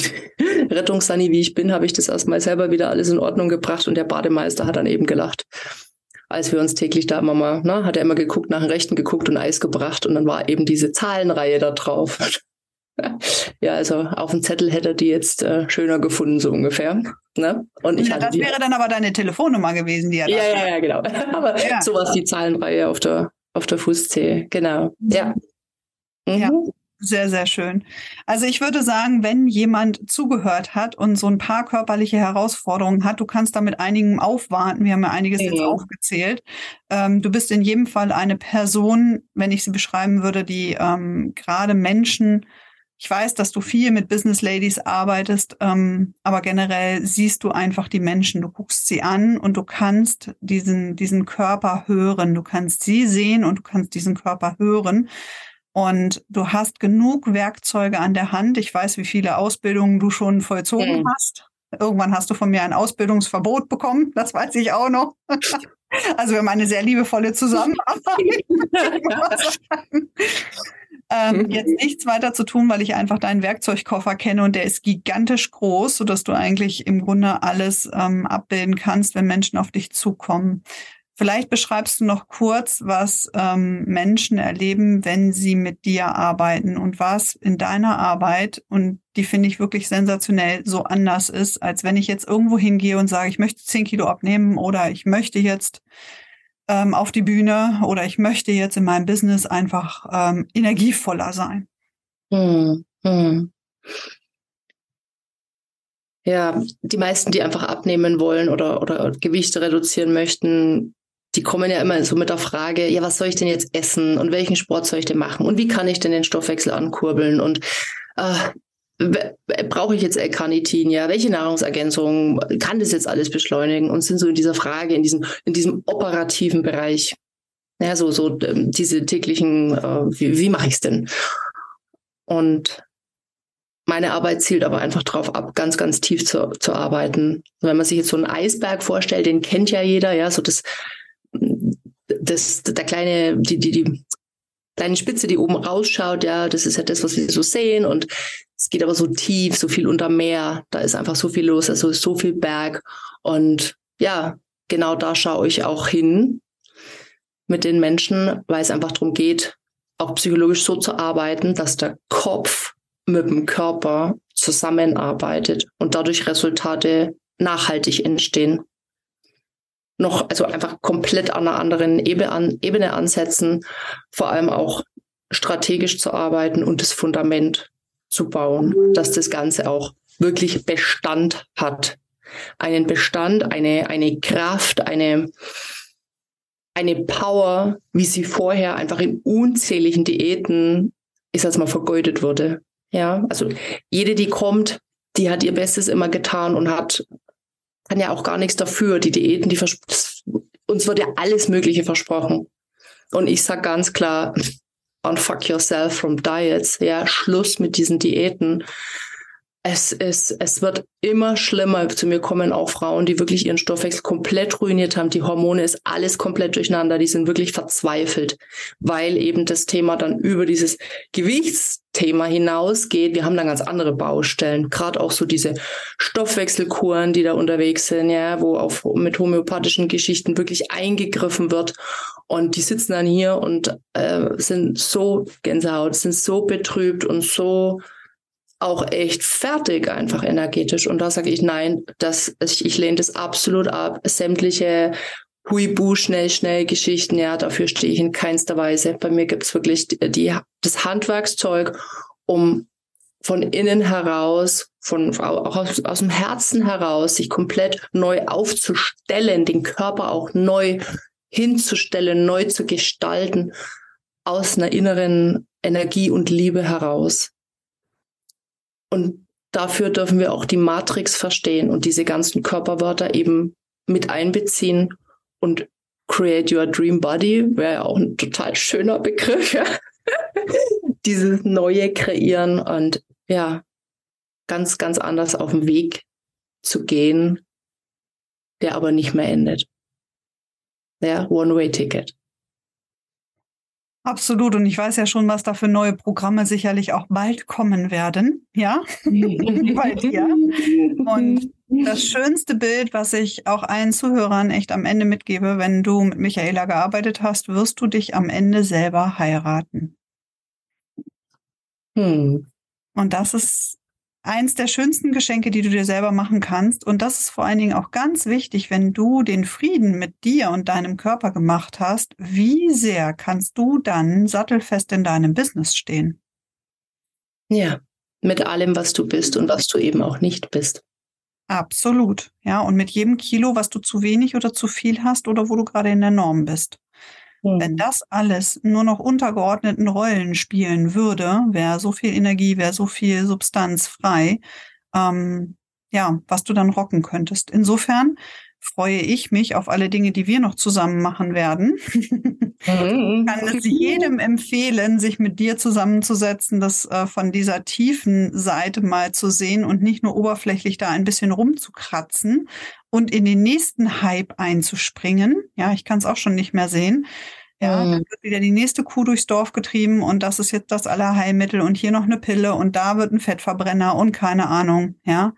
Rettungssani, wie ich bin, habe ich das erstmal selber wieder alles in Ordnung gebracht und der Bademeister hat dann eben gelacht. Als wir uns täglich da immer mal, ne, hat er immer geguckt, nach dem Rechten geguckt und Eis gebracht und dann war eben diese Zahlenreihe da drauf. ja, also auf dem Zettel hätte er die jetzt äh, schöner gefunden, so ungefähr. Ne? Und ich ja, das wäre dann aber deine Telefonnummer gewesen, die er Ja, ja, ja, genau. aber ja. so war die Zahlenreihe auf der, auf der Fußzehe. Genau. Ja. Mhm. Ja. Sehr, sehr schön. Also ich würde sagen, wenn jemand zugehört hat und so ein paar körperliche Herausforderungen hat, du kannst damit einigen aufwarten. Wir haben ja einiges mhm. jetzt aufgezählt. Ähm, du bist in jedem Fall eine Person, wenn ich sie beschreiben würde, die ähm, gerade Menschen ich weiß, dass du viel mit Business Ladies arbeitest, ähm, aber generell siehst du einfach die Menschen. Du guckst sie an und du kannst diesen, diesen Körper hören. Du kannst sie sehen und du kannst diesen Körper hören. Und du hast genug Werkzeuge an der Hand. Ich weiß, wie viele Ausbildungen du schon vollzogen mhm. hast. Irgendwann hast du von mir ein Ausbildungsverbot bekommen, das weiß ich auch noch. Also wir haben eine sehr liebevolle Zusammenarbeit. ähm, mhm. jetzt nichts weiter zu tun, weil ich einfach deinen Werkzeugkoffer kenne und der ist gigantisch groß, sodass du eigentlich im Grunde alles ähm, abbilden kannst, wenn Menschen auf dich zukommen. Vielleicht beschreibst du noch kurz, was ähm, Menschen erleben, wenn sie mit dir arbeiten und was in deiner Arbeit, und die finde ich wirklich sensationell, so anders ist, als wenn ich jetzt irgendwo hingehe und sage, ich möchte zehn Kilo abnehmen oder ich möchte jetzt ähm, auf die Bühne oder ich möchte jetzt in meinem Business einfach ähm, energievoller sein. Hm, hm. Ja, die meisten, die einfach abnehmen wollen oder, oder Gewichte reduzieren möchten, die kommen ja immer so mit der Frage, ja, was soll ich denn jetzt essen und welchen Sport soll ich denn machen und wie kann ich denn den Stoffwechsel ankurbeln und äh, brauche ich jetzt L-Carnitin, ja, welche Nahrungsergänzung kann das jetzt alles beschleunigen und sind so in dieser Frage, in diesem, in diesem operativen Bereich. Ja, so, so ähm, diese täglichen, äh, wie, wie mache ich es denn? Und meine Arbeit zielt aber einfach darauf ab, ganz, ganz tief zu, zu arbeiten. Wenn man sich jetzt so einen Eisberg vorstellt, den kennt ja jeder, ja, so das das, der kleine, die, die, die kleine Spitze, die oben rausschaut, ja, das ist ja das, was wir so sehen. Und es geht aber so tief, so viel unter Meer. Da ist einfach so viel los, also so viel Berg. Und ja, genau da schaue ich auch hin mit den Menschen, weil es einfach darum geht, auch psychologisch so zu arbeiten, dass der Kopf mit dem Körper zusammenarbeitet und dadurch Resultate nachhaltig entstehen noch, also einfach komplett an einer anderen Ebene ansetzen, vor allem auch strategisch zu arbeiten und das Fundament zu bauen, dass das Ganze auch wirklich Bestand hat. Einen Bestand, eine, eine Kraft, eine, eine Power, wie sie vorher einfach in unzähligen Diäten, ist als mal vergeudet wurde. Ja, also jede, die kommt, die hat ihr Bestes immer getan und hat kann ja auch gar nichts dafür. Die Diäten, die uns wird ja alles Mögliche versprochen. Und ich sag ganz klar, unfuck yourself from diets. Ja, Schluss mit diesen Diäten es ist, es wird immer schlimmer. Zu mir kommen auch Frauen, die wirklich ihren Stoffwechsel komplett ruiniert haben. Die Hormone ist alles komplett durcheinander. Die sind wirklich verzweifelt, weil eben das Thema dann über dieses Gewichtsthema hinausgeht. Wir haben dann ganz andere Baustellen. Gerade auch so diese Stoffwechselkuren, die da unterwegs sind, ja, wo auch mit homöopathischen Geschichten wirklich eingegriffen wird. Und die sitzen dann hier und äh, sind so Gänsehaut, sind so betrübt und so auch echt fertig, einfach energetisch. Und da sage ich nein, das, ich, ich lehne das absolut ab. Sämtliche Huibu, schnell, schnell Geschichten, ja, dafür stehe ich in keinster Weise. Bei mir gibt's wirklich die, das Handwerkszeug, um von innen heraus, von auch aus, aus dem Herzen heraus, sich komplett neu aufzustellen, den Körper auch neu hinzustellen, neu zu gestalten, aus einer inneren Energie und Liebe heraus. Und dafür dürfen wir auch die Matrix verstehen und diese ganzen Körperwörter eben mit einbeziehen. Und Create Your Dream Body wäre ja auch ein total schöner Begriff. Ja? Dieses neue Kreieren und ja, ganz, ganz anders auf dem Weg zu gehen, der aber nicht mehr endet. Ja, One-Way-Ticket. Absolut. Und ich weiß ja schon, was da für neue Programme sicherlich auch bald kommen werden. Ja, bei dir. Und das schönste Bild, was ich auch allen Zuhörern echt am Ende mitgebe, wenn du mit Michaela gearbeitet hast, wirst du dich am Ende selber heiraten. Hm. Und das ist eins der schönsten Geschenke, die du dir selber machen kannst. Und das ist vor allen Dingen auch ganz wichtig, wenn du den Frieden mit dir und deinem Körper gemacht hast. Wie sehr kannst du dann sattelfest in deinem Business stehen? Ja, mit allem, was du bist und was du eben auch nicht bist. Absolut. Ja, und mit jedem Kilo, was du zu wenig oder zu viel hast oder wo du gerade in der Norm bist. Mhm. Wenn das alles nur noch untergeordneten Rollen spielen würde, wäre so viel Energie, wäre so viel Substanz frei, ähm, ja, was du dann rocken könntest. Insofern freue ich mich auf alle Dinge, die wir noch zusammen machen werden. Mhm. Ich kann es jedem empfehlen, sich mit dir zusammenzusetzen, das äh, von dieser tiefen Seite mal zu sehen und nicht nur oberflächlich da ein bisschen rumzukratzen und in den nächsten Hype einzuspringen. Ja, ich kann es auch schon nicht mehr sehen. Ja, mhm. dann wird wieder die nächste Kuh durchs Dorf getrieben und das ist jetzt das Allerheilmittel und hier noch eine Pille und da wird ein Fettverbrenner und keine Ahnung, ja.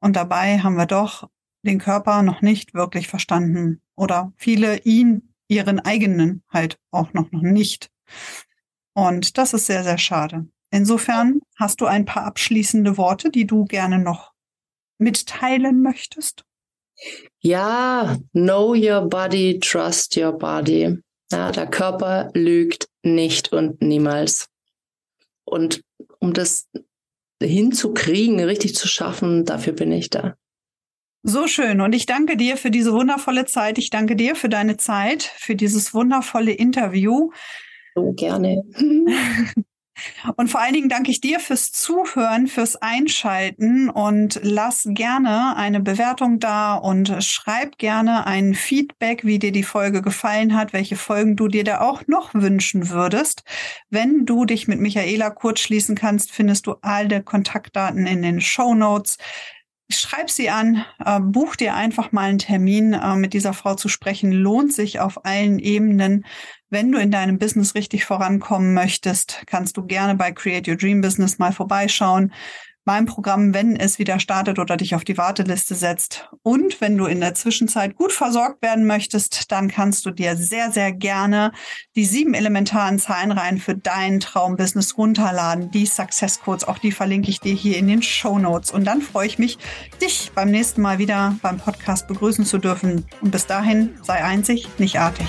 Und dabei haben wir doch den Körper noch nicht wirklich verstanden oder viele ihn, ihren eigenen halt auch noch, noch nicht. Und das ist sehr, sehr schade. Insofern hast du ein paar abschließende Worte, die du gerne noch mitteilen möchtest? Ja, know your body, trust your body. Ja, der Körper lügt nicht und niemals. Und um das hinzukriegen, richtig zu schaffen, dafür bin ich da. So schön. Und ich danke dir für diese wundervolle Zeit. Ich danke dir für deine Zeit, für dieses wundervolle Interview. So gerne. Und vor allen Dingen danke ich dir fürs Zuhören, fürs Einschalten und lass gerne eine Bewertung da und schreib gerne ein Feedback, wie dir die Folge gefallen hat, welche Folgen du dir da auch noch wünschen würdest. Wenn du dich mit Michaela kurz schließen kannst, findest du alle Kontaktdaten in den Show Notes. Schreib sie an, äh, buch dir einfach mal einen Termin, äh, mit dieser Frau zu sprechen. Lohnt sich auf allen Ebenen. Wenn du in deinem Business richtig vorankommen möchtest, kannst du gerne bei Create Your Dream Business mal vorbeischauen beim Programm, wenn es wieder startet oder dich auf die Warteliste setzt. Und wenn du in der Zwischenzeit gut versorgt werden möchtest, dann kannst du dir sehr, sehr gerne die sieben elementaren Zahlenreihen für dein Traumbusiness runterladen. Die Success Codes, auch die verlinke ich dir hier in den Show Notes. Und dann freue ich mich, dich beim nächsten Mal wieder beim Podcast begrüßen zu dürfen. Und bis dahin sei einzig, nicht artig.